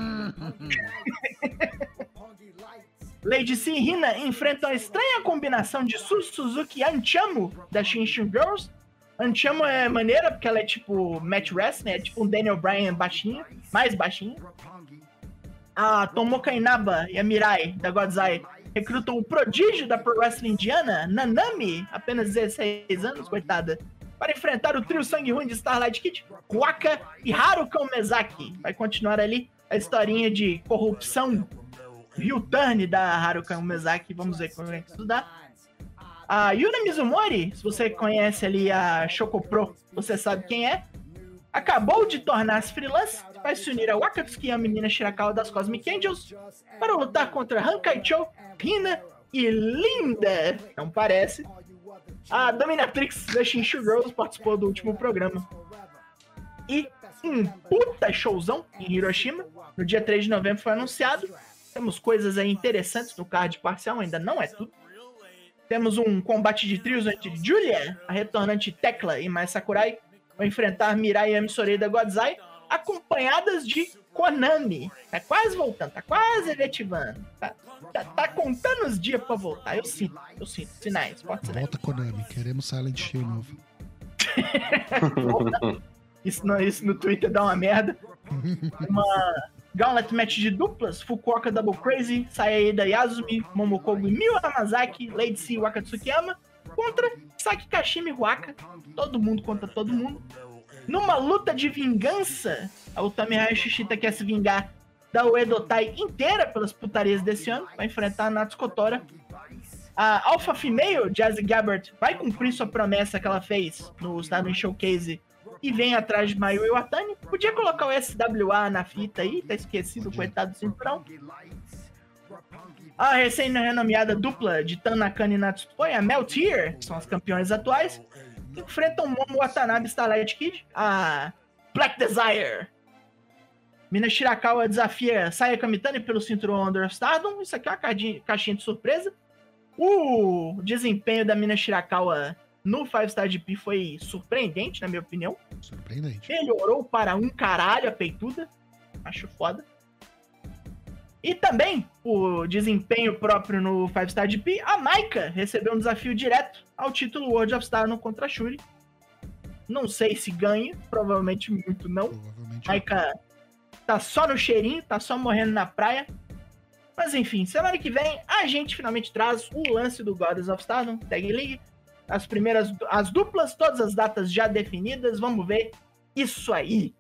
Lady C e Hina enfrentam a estranha combinação de Su Suzuki e Anchamo da Shinshin Girls. Anchamo é maneira porque ela é tipo match wrestling, é tipo um Daniel Bryan baixinho, mais baixinho. A Tomoka Inaba e a Mirai da Godzai recrutam o prodígio da Pro Wrestling indiana, Nanami, apenas 16 anos, coitada, para enfrentar o trio sangue ruim de Starlight Kid, Waka e Haruka Umezaki. Vai continuar ali a historinha de corrupção turn da Haruka Umezaki. Vamos ver como é que isso dá. A Yuna Mizumori, se você conhece ali a Choco Pro, você sabe quem é. Acabou de tornar-se freelance, vai se unir a Wakatsuki, a menina Shirakawa das Cosmic Angels, para lutar contra Hankaicho, Hina e Linda. Não parece. A Dominatrix da Shinshu Girls participou do último programa. E um puta showzão em Hiroshima. No dia 3 de novembro foi anunciado. Temos coisas aí interessantes no card parcial, ainda não é tudo. Temos um combate de trios entre Julia, a retornante Tecla e Mai Sakurai, vão enfrentar Mirai e Amisorei da Godzai, acompanhadas de Konami. Tá quase voltando, tá quase efetivando. Tá, tá, tá contando os dias pra voltar. Eu sinto, eu sinto. Sinais, fortes sinais. Volta Konami, queremos Silent Hill novo. Isso no, isso no Twitter dá uma merda. Uma, Gauntlet Match de duplas, Fukuoka Double Crazy, Saeda Yasumi, Momokogo e Miyu Lady C Wakatsukiyama, contra Saki Kashima e Waka. Todo mundo contra todo mundo. Numa luta de vingança, a Utami Hayashishita quer se vingar da Uedo Tai inteira pelas putarias desse ano, vai enfrentar a Natsu Kotora. A Alpha Female, Jazzy Gabbard, vai cumprir sua promessa que ela fez no Stardom Showcase e vem atrás de Mayu Iwatani. Podia colocar o SWA na fita aí, tá esquecido, coitado do cinturão. A recém-renomeada dupla de Tanakana e Natsupoi, a Meltier, que são as campeões atuais, enfrentam Momo Watanabe Starlight Kid, a Black Desire. Mina Shirakawa desafia Saya Kamitani pelo cinturão Under Stardom. Isso aqui é uma caixinha de surpresa. O desempenho da Mina Shirakawa no 5 Star GP foi surpreendente, na minha opinião. Surpreendente. Melhorou para um caralho a peituda. Acho foda. E também, o desempenho próprio no 5 Star GP, a Maika recebeu um desafio direto ao título World of Star no contra Shuri. Não sei se ganha, provavelmente muito não. Provavelmente. Maika tá só no cheirinho, tá só morrendo na praia. Mas enfim, semana que vem a gente finalmente traz o lance do Goddess of Stardom, Tag League. As primeiras, as duplas, todas as datas já definidas. Vamos ver isso aí.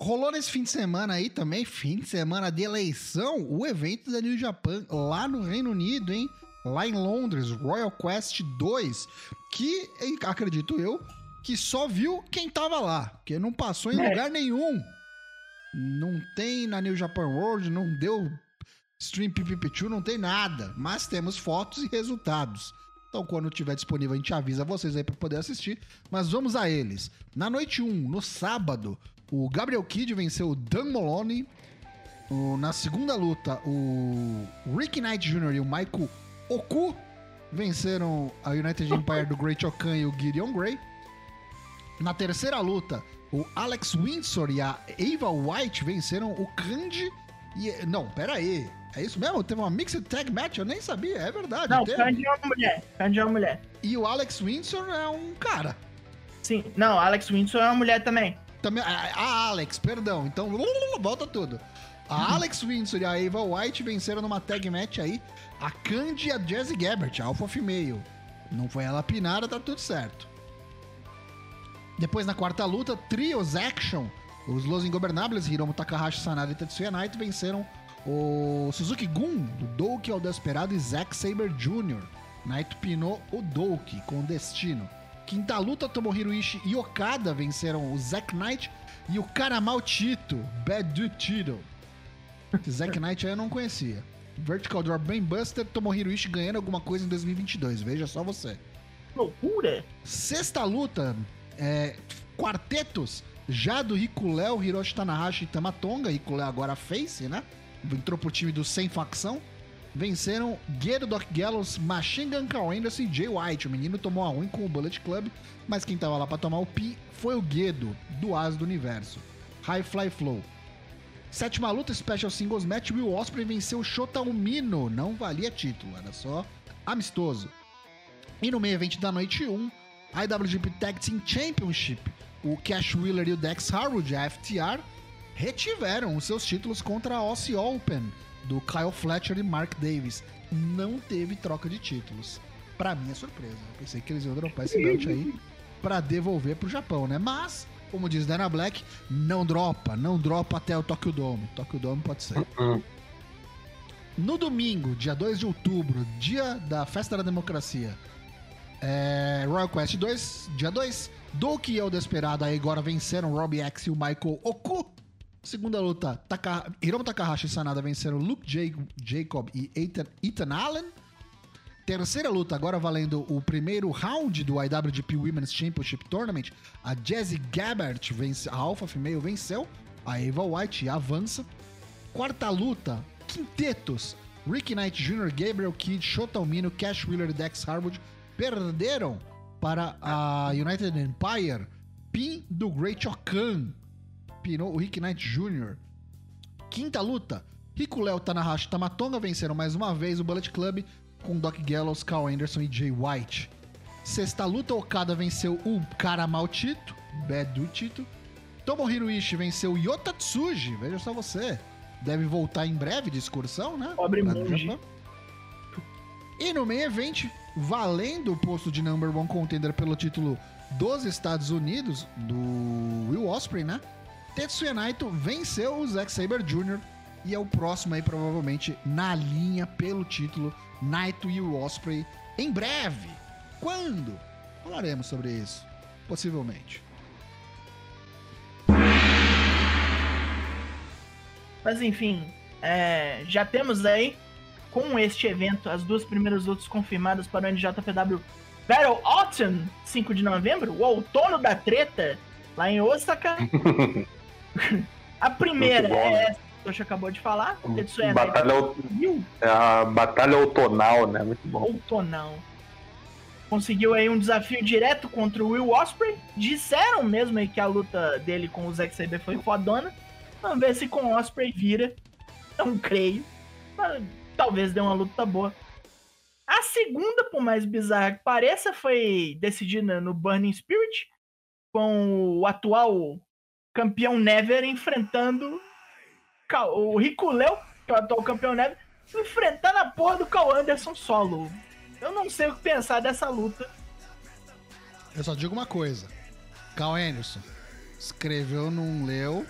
Rolou nesse fim de semana aí também, fim de semana de eleição, o evento da New Japan lá no Reino Unido, hein? Lá em Londres, Royal Quest 2, que acredito eu que só viu quem tava lá, porque não passou em É. lugar nenhum. Não tem na New Japan World, não deu Stream PPP2, não tem nada, mas temos fotos e resultados. Então, quando tiver disponível, a gente avisa vocês aí para poder assistir. Mas vamos a eles. Na noite 1, no sábado, o Gabriel Kidd venceu o Dan Maloney. O- na segunda luta, o Rick Knight Jr. e o Michael Oku venceram a United Empire do Great Okan e o Gideon Gray. Na terceira luta, o Alex Windsor e a Ava White venceram o Kanji e. Não, pera aí. É isso mesmo? Teve uma Mixed Tag Match? Eu nem sabia, é verdade. Não, teve. Candy é uma mulher. Candy é uma mulher. E o Alex Windsor é um cara. Sim. Não, Alex Windsor é uma mulher também. Também, a, Alex, perdão. Então, volta tudo. A Alex Windsor e a Ava White venceram numa tag match aí a Candy e a Jazzy Gabbert, a Alpha Female. Não foi ela pinada, tá tudo certo. Depois, na quarta luta, Trios Action. Os Los Ingobernables, Hiromu Takahashi, Sanada e Tetsuya Naito venceram o Suzuki Gun, do Doki ao Desperado e Zack Saber Jr. Naito pinou o Doki com destino. Quinta luta, Tomohiro Ishii e Okada venceram o Zack Knight e o Karamal Tito, Bad Dude Tito. Esse Zack Knight aí eu não conhecia. Vertical Drop Brain Buster, Tomohiro Ishii ganhando alguma coisa em 2022, veja só você. Loucura. Sexta luta, é, quartetos, já do Rico Léo, Hiroshi Tanahashi e Tamatonga, Rico Léo agora face, né? Entrou pro time do Sem Facção. Venceram Gedo Doc Gallows, Machine Gun Carl Anderson e Jay White. O menino tomou a ruim com o Bullet Club, mas quem tava lá pra tomar o pi foi o Gedo, do As do Universo. High Fly Flow. Sétima luta, Special Singles Match, Will Ospreay venceu Shota Umino. Não valia título, era só amistoso. E no meio evento da noite 1, IWGP Tag Team Championship, o Cash Wheeler e o Dex Harwood, a FTR, retiveram os seus títulos contra a Aussie Open, do Kyle Fletcher e Mark Davis. Não teve troca de títulos. Pra minha surpresa. Eu pensei que eles iam dropar esse belt aí pra devolver pro Japão, né? Mas, como diz Dana Black, não dropa, não dropa até o Tokyo Dome. Tokyo Dome pode ser. No domingo, dia 2 de outubro, dia da Festa da Democracia, é, Royal Quest 2, dia 2, Doki e o Desperado aí agora venceram Robbie X e o Michael Oku. Segunda luta, Taka, Hiromu Takahashi e Sanada venceram Luke Ja- Jacob e Ethan, Ethan Allen. Terceira luta, agora valendo o primeiro round do IWGP Women's Championship Tournament, a Jazzy Gabbert, vence, a Alpha Female venceu, a Eva White avança. Quarta luta, quintetos. Rick Knight Jr., Gabriel Kidd, Shota Umino, Cash Wheeler e Dex Harwood perderam para a United Empire. Pin do Great Okan. Pinou o Rick Knight Jr. Quinta luta. Rico Léo, Tanahashi e Tamatonga venceram mais uma vez o Bullet Club com Doc Gallows, Carl Anderson e Jay White. Sexta luta, Okada venceu o Karamal Tito, Bad do título. Tomohiro Ishii venceu Yota Tsuji, veja só você. Deve voltar em breve de excursão, né? Pobre monge. E no main event, valendo o posto de number one contender pelo título dos Estados Unidos, do Will Ospreay, né? Tetsuya Naito venceu o Zack Saber Jr. e é o próximo aí, provavelmente, na linha pelo título Naito e o Osprey em breve. Quando? Falaremos sobre isso, possivelmente. Mas enfim, é, já temos aí, com este evento, as duas primeiras lutas confirmadas para o NJPW Battle Autumn, 5 de novembro, o outono da treta, lá em Osaka. A primeira bom, é né? essa que o Toshi acabou de falar, Tetsuya Batalha, é a batalha outonal, né? Muito bom. outonal. Conseguiu aí um desafio direto contra o Will Ospreay. Disseram mesmo aí que a luta dele com o Zack Saber foi fodona. Vamos ver se com o Ospreay vira. Não creio. Mas talvez dê uma luta boa. A segunda, por mais bizarra que pareça, foi decidida no Burning Spirit. Com o atual campeão Never enfrentando o Rico Leo, que é o atual campeão Never, enfrentando a porra do Cal Anderson solo. Eu não sei o que pensar dessa luta. Eu só digo uma coisa. Cal Anderson escreveu, não leu.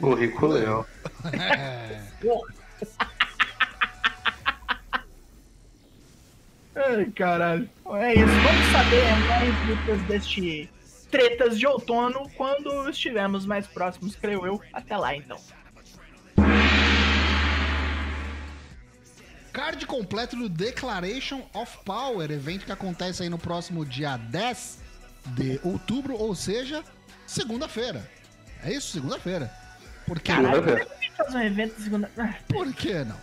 O Rico Leão. É, Porra. Ai, caralho. É isso. Vamos saber mais lutas deste tretas de outono quando estivermos mais próximos, creio eu. Até lá, então. Card completo do Declaration of Power, evento que acontece aí no próximo dia 10 de outubro, ou seja, segunda-feira. É isso, segunda-feira. Por que, Caralho, um evento de segunda. Ah, por que não?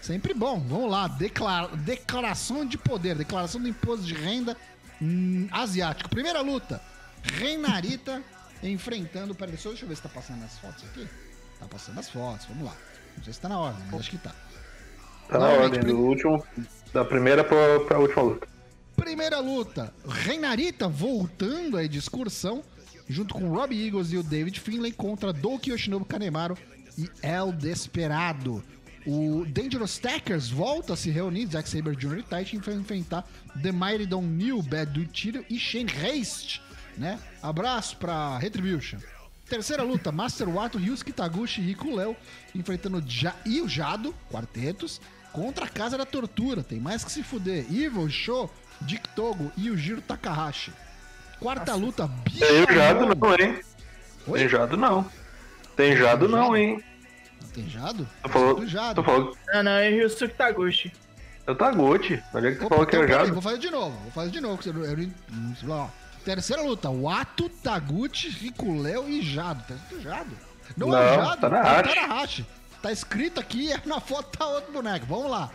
Sempre bom. Vamos lá, declara- declaração de poder, declaração do imposto de renda hum, asiático. Primeira luta, Reinarita enfrentando. Peraí, deixa eu deixa eu ver se tá passando as fotos aqui. Tá passando as fotos, vamos lá. Não sei se tá na ordem, mas acho que tá. Tá na ordem do último. Da primeira pra, pra última luta. Primeira luta, Reinarita voltando aí de excursão, junto com o Robbie Eagles e o David Finlay contra Doki Yoshinobu Kanemaru e El Desperado. O Dangerous Stackers volta a se reunir, Zack Saber Jr. e Titan para enfrentar The Mighty Don New, Bad do Tiro e Shane Haste, né? Abraço pra Retribution. Terceira luta, Master Wato, Ryusuke Taguchi e Rico Léo enfrentando ja e o Jado, quartetos, contra a Casa da Tortura. Tem mais que se fuder. Evil, Show, Dick Togo e o Jiro Takahashi. Quarta luta, Tem jado não, hein? Oi? Tem jado não. Tem jado não, hein? Tem Jado? Tu falou, Do Jado. tu falou Não, não, é Ryusuke Taguchi. eu tá Gucci. Olha que tu Opa, falou que então, era peraí, jado. vou fazer de novo, vou fazer de novo. eu- eu- eu- ó. Terceira luta, Wato, Taguchi, Rico Léo e Jado. Tá escrito Jado? Não, é Não, Jado, Tanahashi. é Tanahashi. Tá escrito aqui, é na foto tá outro boneco. Vamos lá.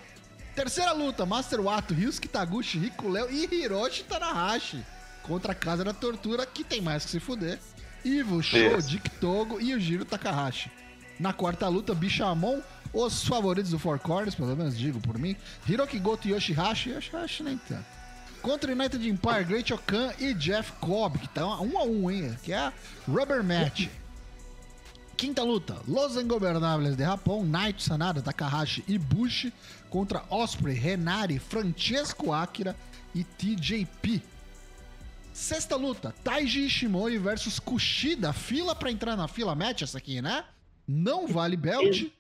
Terceira luta, Master Wato, Ryusuke Taguchi, Rico Léo e Hiroshi Tanahashi. Contra a Casa da Tortura, que tem mais que se fuder. Evil, Show. Dick Togo e o Jiro Takahashi. Na quarta luta, Bichamon, os favoritos do Four Corners, pelo menos digo por mim. Hiroki Goto e Yoshihashi, Yoshihashi nem tanto. Contra United Empire, Great Okan e Jeff Cobb, que tá um a um, hein? Que é a Rubber Match. Quinta luta, Los Ingobernables de Japão, Naito, Sanada, Takahashi e Bushi contra Osprey, Renari, Francesco Akira e TJP. Sexta luta, Taiji Ishimori versus Kushida. Fila pra entrar na fila match essa aqui, né? Não vale belt.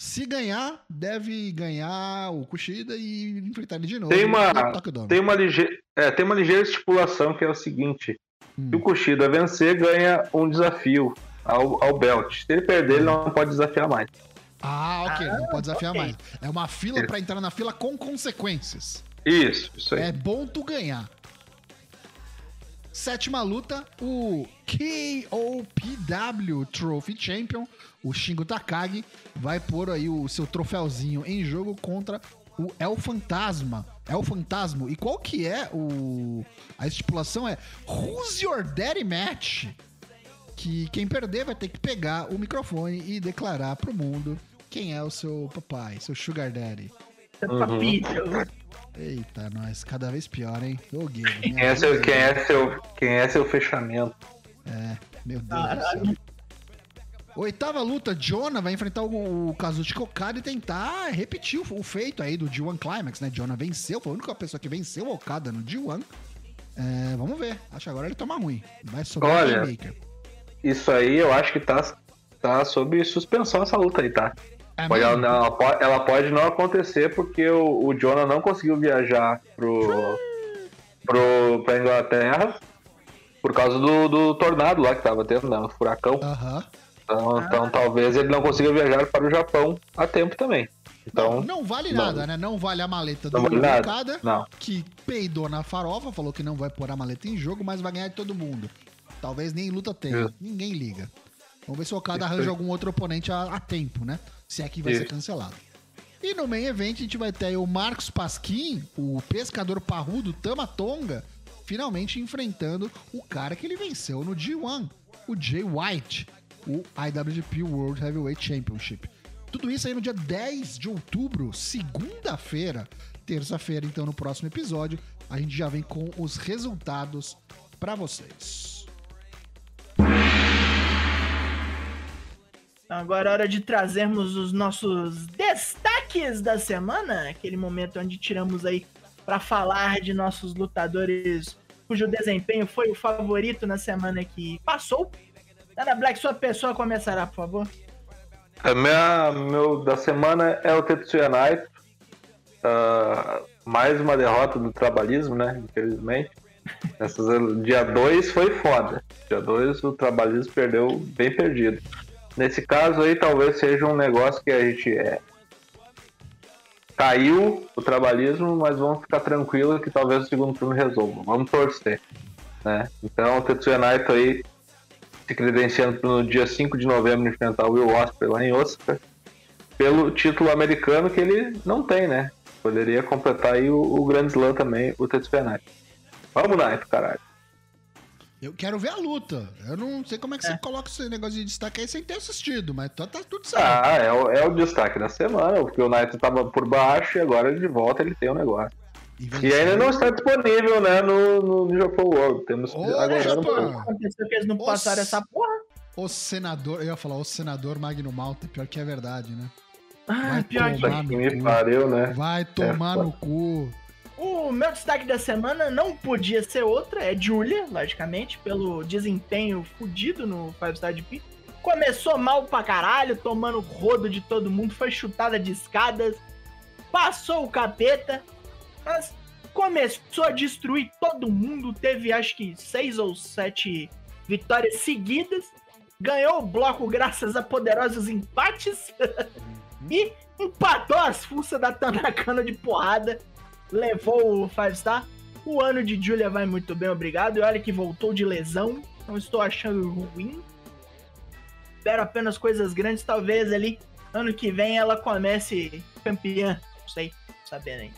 Se ganhar, deve ganhar o Kushida e enfrentar ele de novo. Tem uma-. Tem uma, ligeira, é, tem uma ligeira estipulação que é o seguinte: Hum. se o Kushida vencer, ganha um desafio ao, ao belt. Se ele perder, ele não pode desafiar mais. Ah, ok. não pode desafiar ok. mais. É uma fila pra entrar na fila com consequências. Isso, isso aí. É bom tu ganhar. Sétima luta, o KOPW Trophy Champion, o Shingo Takagi, vai pôr aí o seu troféuzinho em jogo contra o El Fantasma. El Fantasma. E qual que é o... A estipulação é Who's Your Daddy Match? Que quem perder vai ter que pegar o microfone e declarar pro mundo quem é o seu papai, seu sugar daddy. Uhum. Eita, nós, cada vez pior, hein? Ô, Guilherme. Quem é, seu, quem, é seu, quem é seu fechamento? É, meu Deus do Caralho. céu. Oitava luta, Jonah vai enfrentar o, o Kazuchika Okada e tentar repetir o, o feito aí do G1 Climax, né? Jonah venceu, foi a única pessoa que venceu o Okada no G1. É, vamos ver. Acho que agora ele toma ruim. Vai sobrar Olha, o Maker. Isso aí eu acho que tá, tá sob suspensão essa luta aí, tá? É Pode- ela, ela pode, ela pode não acontecer porque o, o Jonah não conseguiu viajar pro, pro, pra Inglaterra por causa do, do tornado lá que tava tendo, né? O furacão. Aham. Então, então talvez ele não consiga viajar para o Japão a tempo também. Então, não vale não. nada, né? Não vale a maleta do não vale Não. que peidou na farofa, falou que não vai pôr a maleta em jogo, mas vai ganhar de todo mundo. Talvez nem luta tenha. Isso. Ninguém liga. Vamos ver se o Okada arranja algum outro oponente a, a tempo, né? Se é que vai ser Isso. cancelado. E no main event a gente vai ter aí o Marcos Pasquim, o pescador parrudo Tama Tonga, finalmente enfrentando o cara que ele venceu no G1, o Jay White, o IWGP World Heavyweight Championship. Tudo isso aí no dia 10 de outubro, segunda-feira. Terça-feira, então, no próximo episódio, a gente já vem com os resultados pra vocês. Agora é hora de trazermos os nossos destaques da semana, aquele momento onde tiramos aí pra falar de nossos lutadores cujo desempenho foi o favorito na semana que passou. Dana Black, sua pessoa começará, por favor. A minha, meu da semana é o Tetsuya Naito. Ah, mais uma derrota do trabalhismo, né? Infelizmente. Essas, dia 2 foi foda. Dia 2 o trabalhismo perdeu bem perdido. Nesse caso aí, talvez seja um negócio que a gente é. Caiu o trabalhismo, mas vamos ficar tranquilo que talvez o segundo turno resolva. Vamos torcer. Né? Então o Tetsuya Naito aí se credenciando no dia 5 de novembro enfrentar o Will Ospreay lá em Osaka pelo título americano que ele não tem, né? Poderia completar aí o, o Grand Slam também, o Tetsuya Naito. Vamos, Naito, caralho. Eu quero ver a luta. Eu não sei como é que você coloca esse negócio de destaque aí sem ter assistido, mas tá, tá tudo certo. Ah, é o, é o destaque da semana, porque o Naito tava por baixo e agora de volta ele tem um negócio. E venceu. ainda não está disponível, né, no, no, Japão World. Temos que Ô, um pouco. Aconteceu que eles não passaram essa porra. O senador, eu ia falar o senador Magno Malta, pior que é verdade, né? Ah, Vai pior que me pariu, né? Vai tomar foda. no cu. O meu destaque da semana não podia ser outra, é Julia, logicamente, pelo desempenho fudido no Five Star GP. Começou mal pra caralho, tomando rodo de todo mundo, foi chutada de escadas, passou o capeta, mas começou a destruir todo mundo. Teve acho que seis ou sete vitórias seguidas, ganhou o bloco graças a poderosos empates e empatou as fuças da Tanakana de porrada levou o Five Star. O ano de Julia vai muito bem, obrigado. E olha que voltou de lesão. Não estou achando ruim. Espero apenas coisas grandes. Talvez ali, ano que vem, ela comece campeã. Não sei, sabendo aí.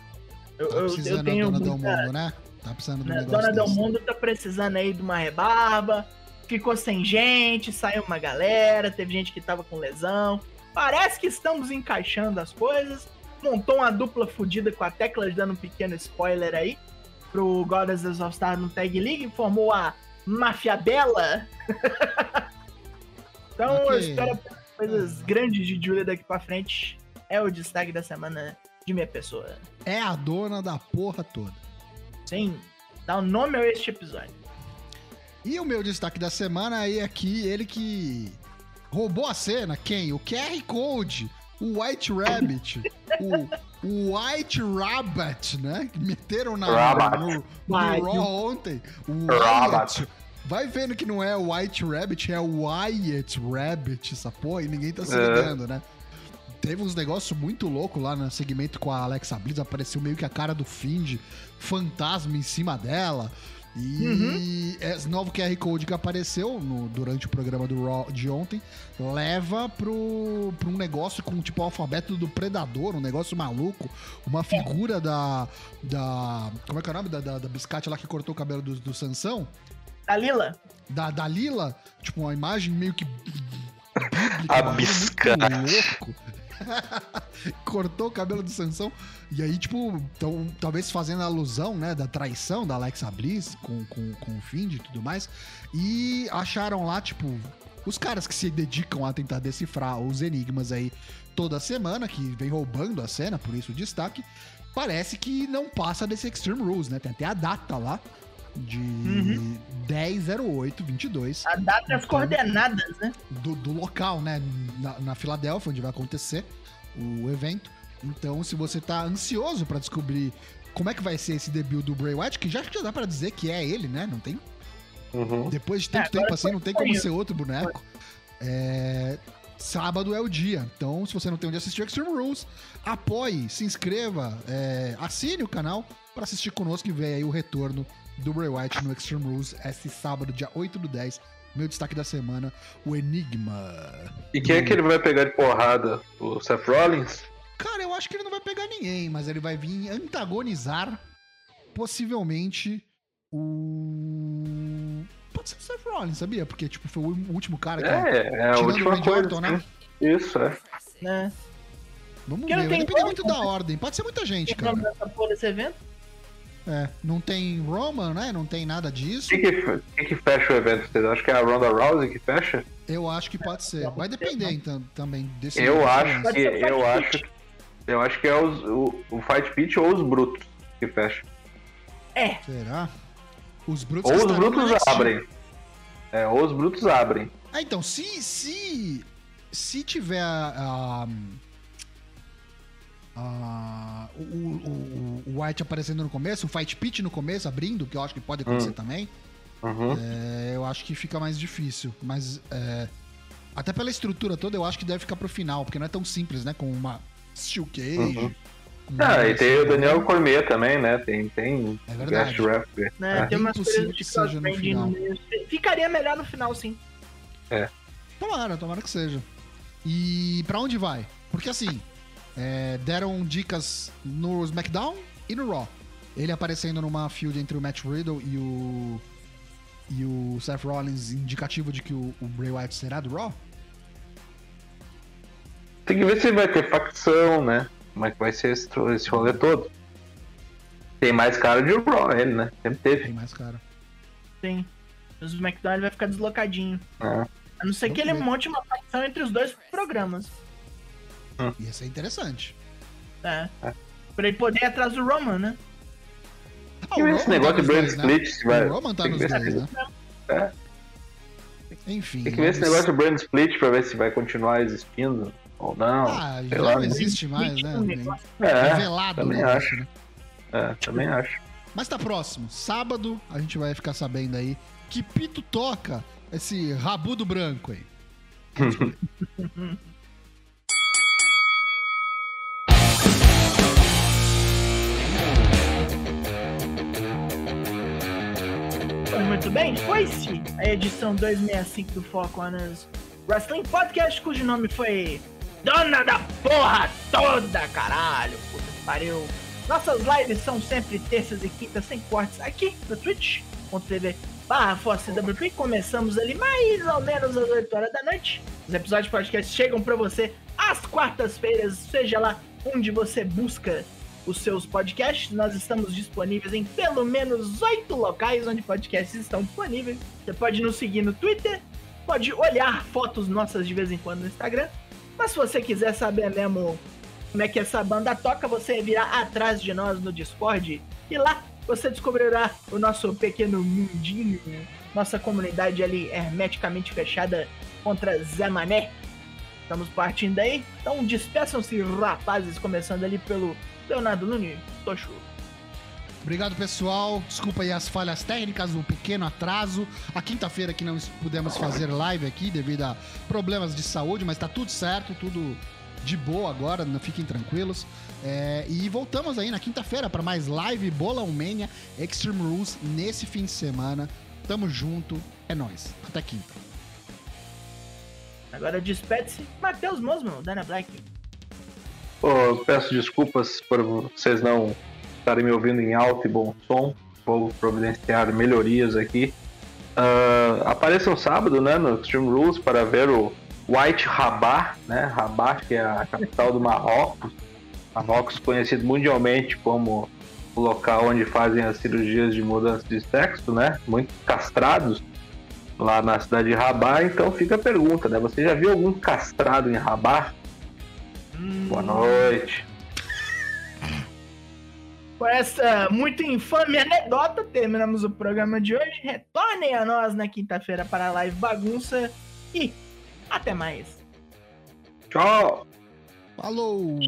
Eu, Tá eu, eu tenho dona do muita... mundo, né? Tá precisando do né, Dona Del desse. Mundo tá precisando aí de uma rebarba. Ficou sem gente, saiu uma galera, teve gente que tava com lesão. Parece que estamos encaixando as coisas. Montou uma dupla fodida com a Tecla, dando um pequeno spoiler aí. Pro Goddesses of Star no Tag League. Formou a Máfia Bela. então eu Ok. espero coisas grandes de Julia daqui pra frente. É o destaque da semana de minha pessoa. É a dona da porra toda. Sim, dá o nome a este episódio. E o meu destaque da semana aí aqui, ele que roubou a cena, quem? O QR Code, o White Rabbit, o, o White Rabbit, né? Que meteram na, Rabbit. no, no Raw ontem. O Rabbit. Vai vendo que não é o White Rabbit, é o Wyatt Rabbit, essa porra, e ninguém tá se É. ligando, né? Teve uns negócios muito loucos lá no segmento com a Alexa Bliss, apareceu meio que a cara do Find, fantasma em cima dela. E esse novo QR Code que apareceu no- durante o programa do Raw de ontem leva pro, pro um negócio com tipo o alfabeto do Predador, um negócio maluco, uma figura da. da como é que é o nome? Da, da, da biscate lá que cortou o cabelo do, do Sansão? Dalila, Da Dalila, tipo uma imagem meio que. bíblica, A biscate. louco. Cortou o cabelo do Sansão. E aí, tipo, tão, talvez fazendo alusão, né, da traição da Alexa Bliss com, com, com o Find e tudo mais. E acharam lá, tipo, os caras que se dedicam a tentar decifrar os enigmas aí toda semana, que vem roubando a cena, por isso o destaque, parece que não passa desse Extreme Rules, né? Tem até a data lá de Uhum. 10-08-22 A data e as coordenadas, né? do, do local, né? Na, na Filadélfia, onde vai acontecer o evento. Então, se você tá ansioso pra descobrir como é que vai ser esse debut do Bray Wyatt, que já, já dá pra dizer que é ele, né? Não tem Uhum. depois de É, tanto agora tempo assim, não tem como ser outro boneco. É, Sábado é o dia. Então, se você não tem onde assistir Extreme Rules, apoie, se inscreva, é, assine o canal para assistir conosco e ver aí o retorno do Bray Wyatt no Extreme Rules esse sábado, dia 8 do 10. Meu destaque da semana, o Enigma. E quem é que ele vai pegar de porrada? O Seth Rollins? Cara, eu acho que ele não vai pegar ninguém, mas ele vai vir antagonizar possivelmente o. Pode ser o Seth Rollins, sabia? Porque, tipo, foi o último cara que. É, é a o última Randy coisa. Orton, né? Isso, é. né? Vamos Porque ver, vai tem depender muito da ordem. Pode ser muita gente, cara. dessa porra desse evento? É, não tem Roman, né? Não tem nada disso. Quem que, quem que fecha o evento? Vocês acham que é a Ronda Rousey que fecha? Eu acho que pode ser. Vai depender então, também desse. Eu desse acho que eu acho, eu acho que é os, o, o Fight Pit ou os Brutos que fecha. É, Será? Os brutos Ou os Brutos abrem. É, ou os Brutos abrem. Ah, então, se. Se, se tiver a. a- o, o, o White aparecendo no começo, o Fight Pit no começo, abrindo, que eu acho que pode acontecer Hum. também, Uhum. é, eu acho que fica mais difícil. Mas. é, até pela estrutura toda, eu acho que deve ficar pro final, porque não é tão simples, né? Com uma Steel Cage. Uhum. Ah, e tem o Daniel Cormier também, né? Tem, tem É verdade. né? É. Tem umas coisas que seja no final. Ficaria melhor no final, sim. Tomara, tomara que seja. E pra onde vai? Porque assim, é, deram dicas no SmackDown e no Raw. Ele aparecendo numa feud entre o Matt Riddle e o. E o Seth Rollins, indicativo de que o, o Bray Wyatt será do Raw? Tem que ver se vai ter facção, né? Como é que vai ser esse, esse rolê todo. Tem mais cara de Raw ele, né? Sempre teve. Tem mais cara. Sim. O SmackDown ele vai ficar deslocadinho. né? A não ser que Vamos ele ver. monte uma facção entre os dois programas. Ia ser interessante. É. Pra ele poder ir atrás do Roman, né? Ah, que esse negócio tá de brand né? split. Vai... O Roman tá tem nos dois, se- né? É. Enfim. Tem que ver esse negócio de brand split pra ver se vai continuar existindo ou não. Ah, já lá, não né? existe mais, né? Um negócio. É, Revelado, também né? acho. né? é, também acho. Mas tá próximo. Sábado a gente vai ficar sabendo aí que Pito toca esse rabudo branco aí. muito bem, foi-se a edição 265 do Four Corners Wrestling Podcast, cujo nome foi Dona da Porra Toda, caralho, puta que pariu. Nossas lives são sempre terças e quintas sem cortes aqui no twitch.tv barra ForceWP. Começamos ali mais ou menos às 8 horas da noite. Os episódios de podcast chegam pra você às quartas-feiras, seja lá onde você busca os seus podcasts. Nós estamos disponíveis em pelo menos oito locais onde podcasts estão disponíveis. Você pode nos seguir no Twitter, pode olhar fotos nossas de vez em quando no Instagram. Mas se você quiser saber mesmo como é que essa banda toca, você virá atrás de nós no Discord e lá você descobrirá o nosso pequeno mundinho, nossa comunidade ali hermeticamente fechada contra Zé Mané. Estamos partindo aí, então despeçam-se rapazes, começando ali pelo Leonardo Nunes, Tocho. Obrigado, pessoal. Desculpa aí as falhas técnicas, o pequeno atraso. A quinta-feira que não pudemos fazer live aqui devido a problemas de saúde, mas tá tudo certo, tudo de boa agora, não fiquem tranquilos. É, e voltamos aí na quinta-feira para mais live Bolão Mania Extreme Rules nesse fim de semana. Tamo junto, é nóis. Até quinta. Agora despede-se Matheus Mosman, Dana Black. Pô, peço desculpas por vocês não estarem me ouvindo em alto e bom som. Vou providenciar melhorias aqui. Ah, apareçam sábado, né, no Extreme Rules para ver o, White Rabat, né? Rabat, que é a capital do Marrocos. Marrocos conhecido mundialmente como o local onde fazem as cirurgias de mudança de sexo, né? Muito castrados lá na cidade de Rabat. Então fica a pergunta, né? Você já viu algum castrado em Rabat? Boa noite. Com essa muito infame anedota, terminamos o programa de hoje. Retornem a nós na quinta-feira para a live bagunça e até mais. Tchau! Falou!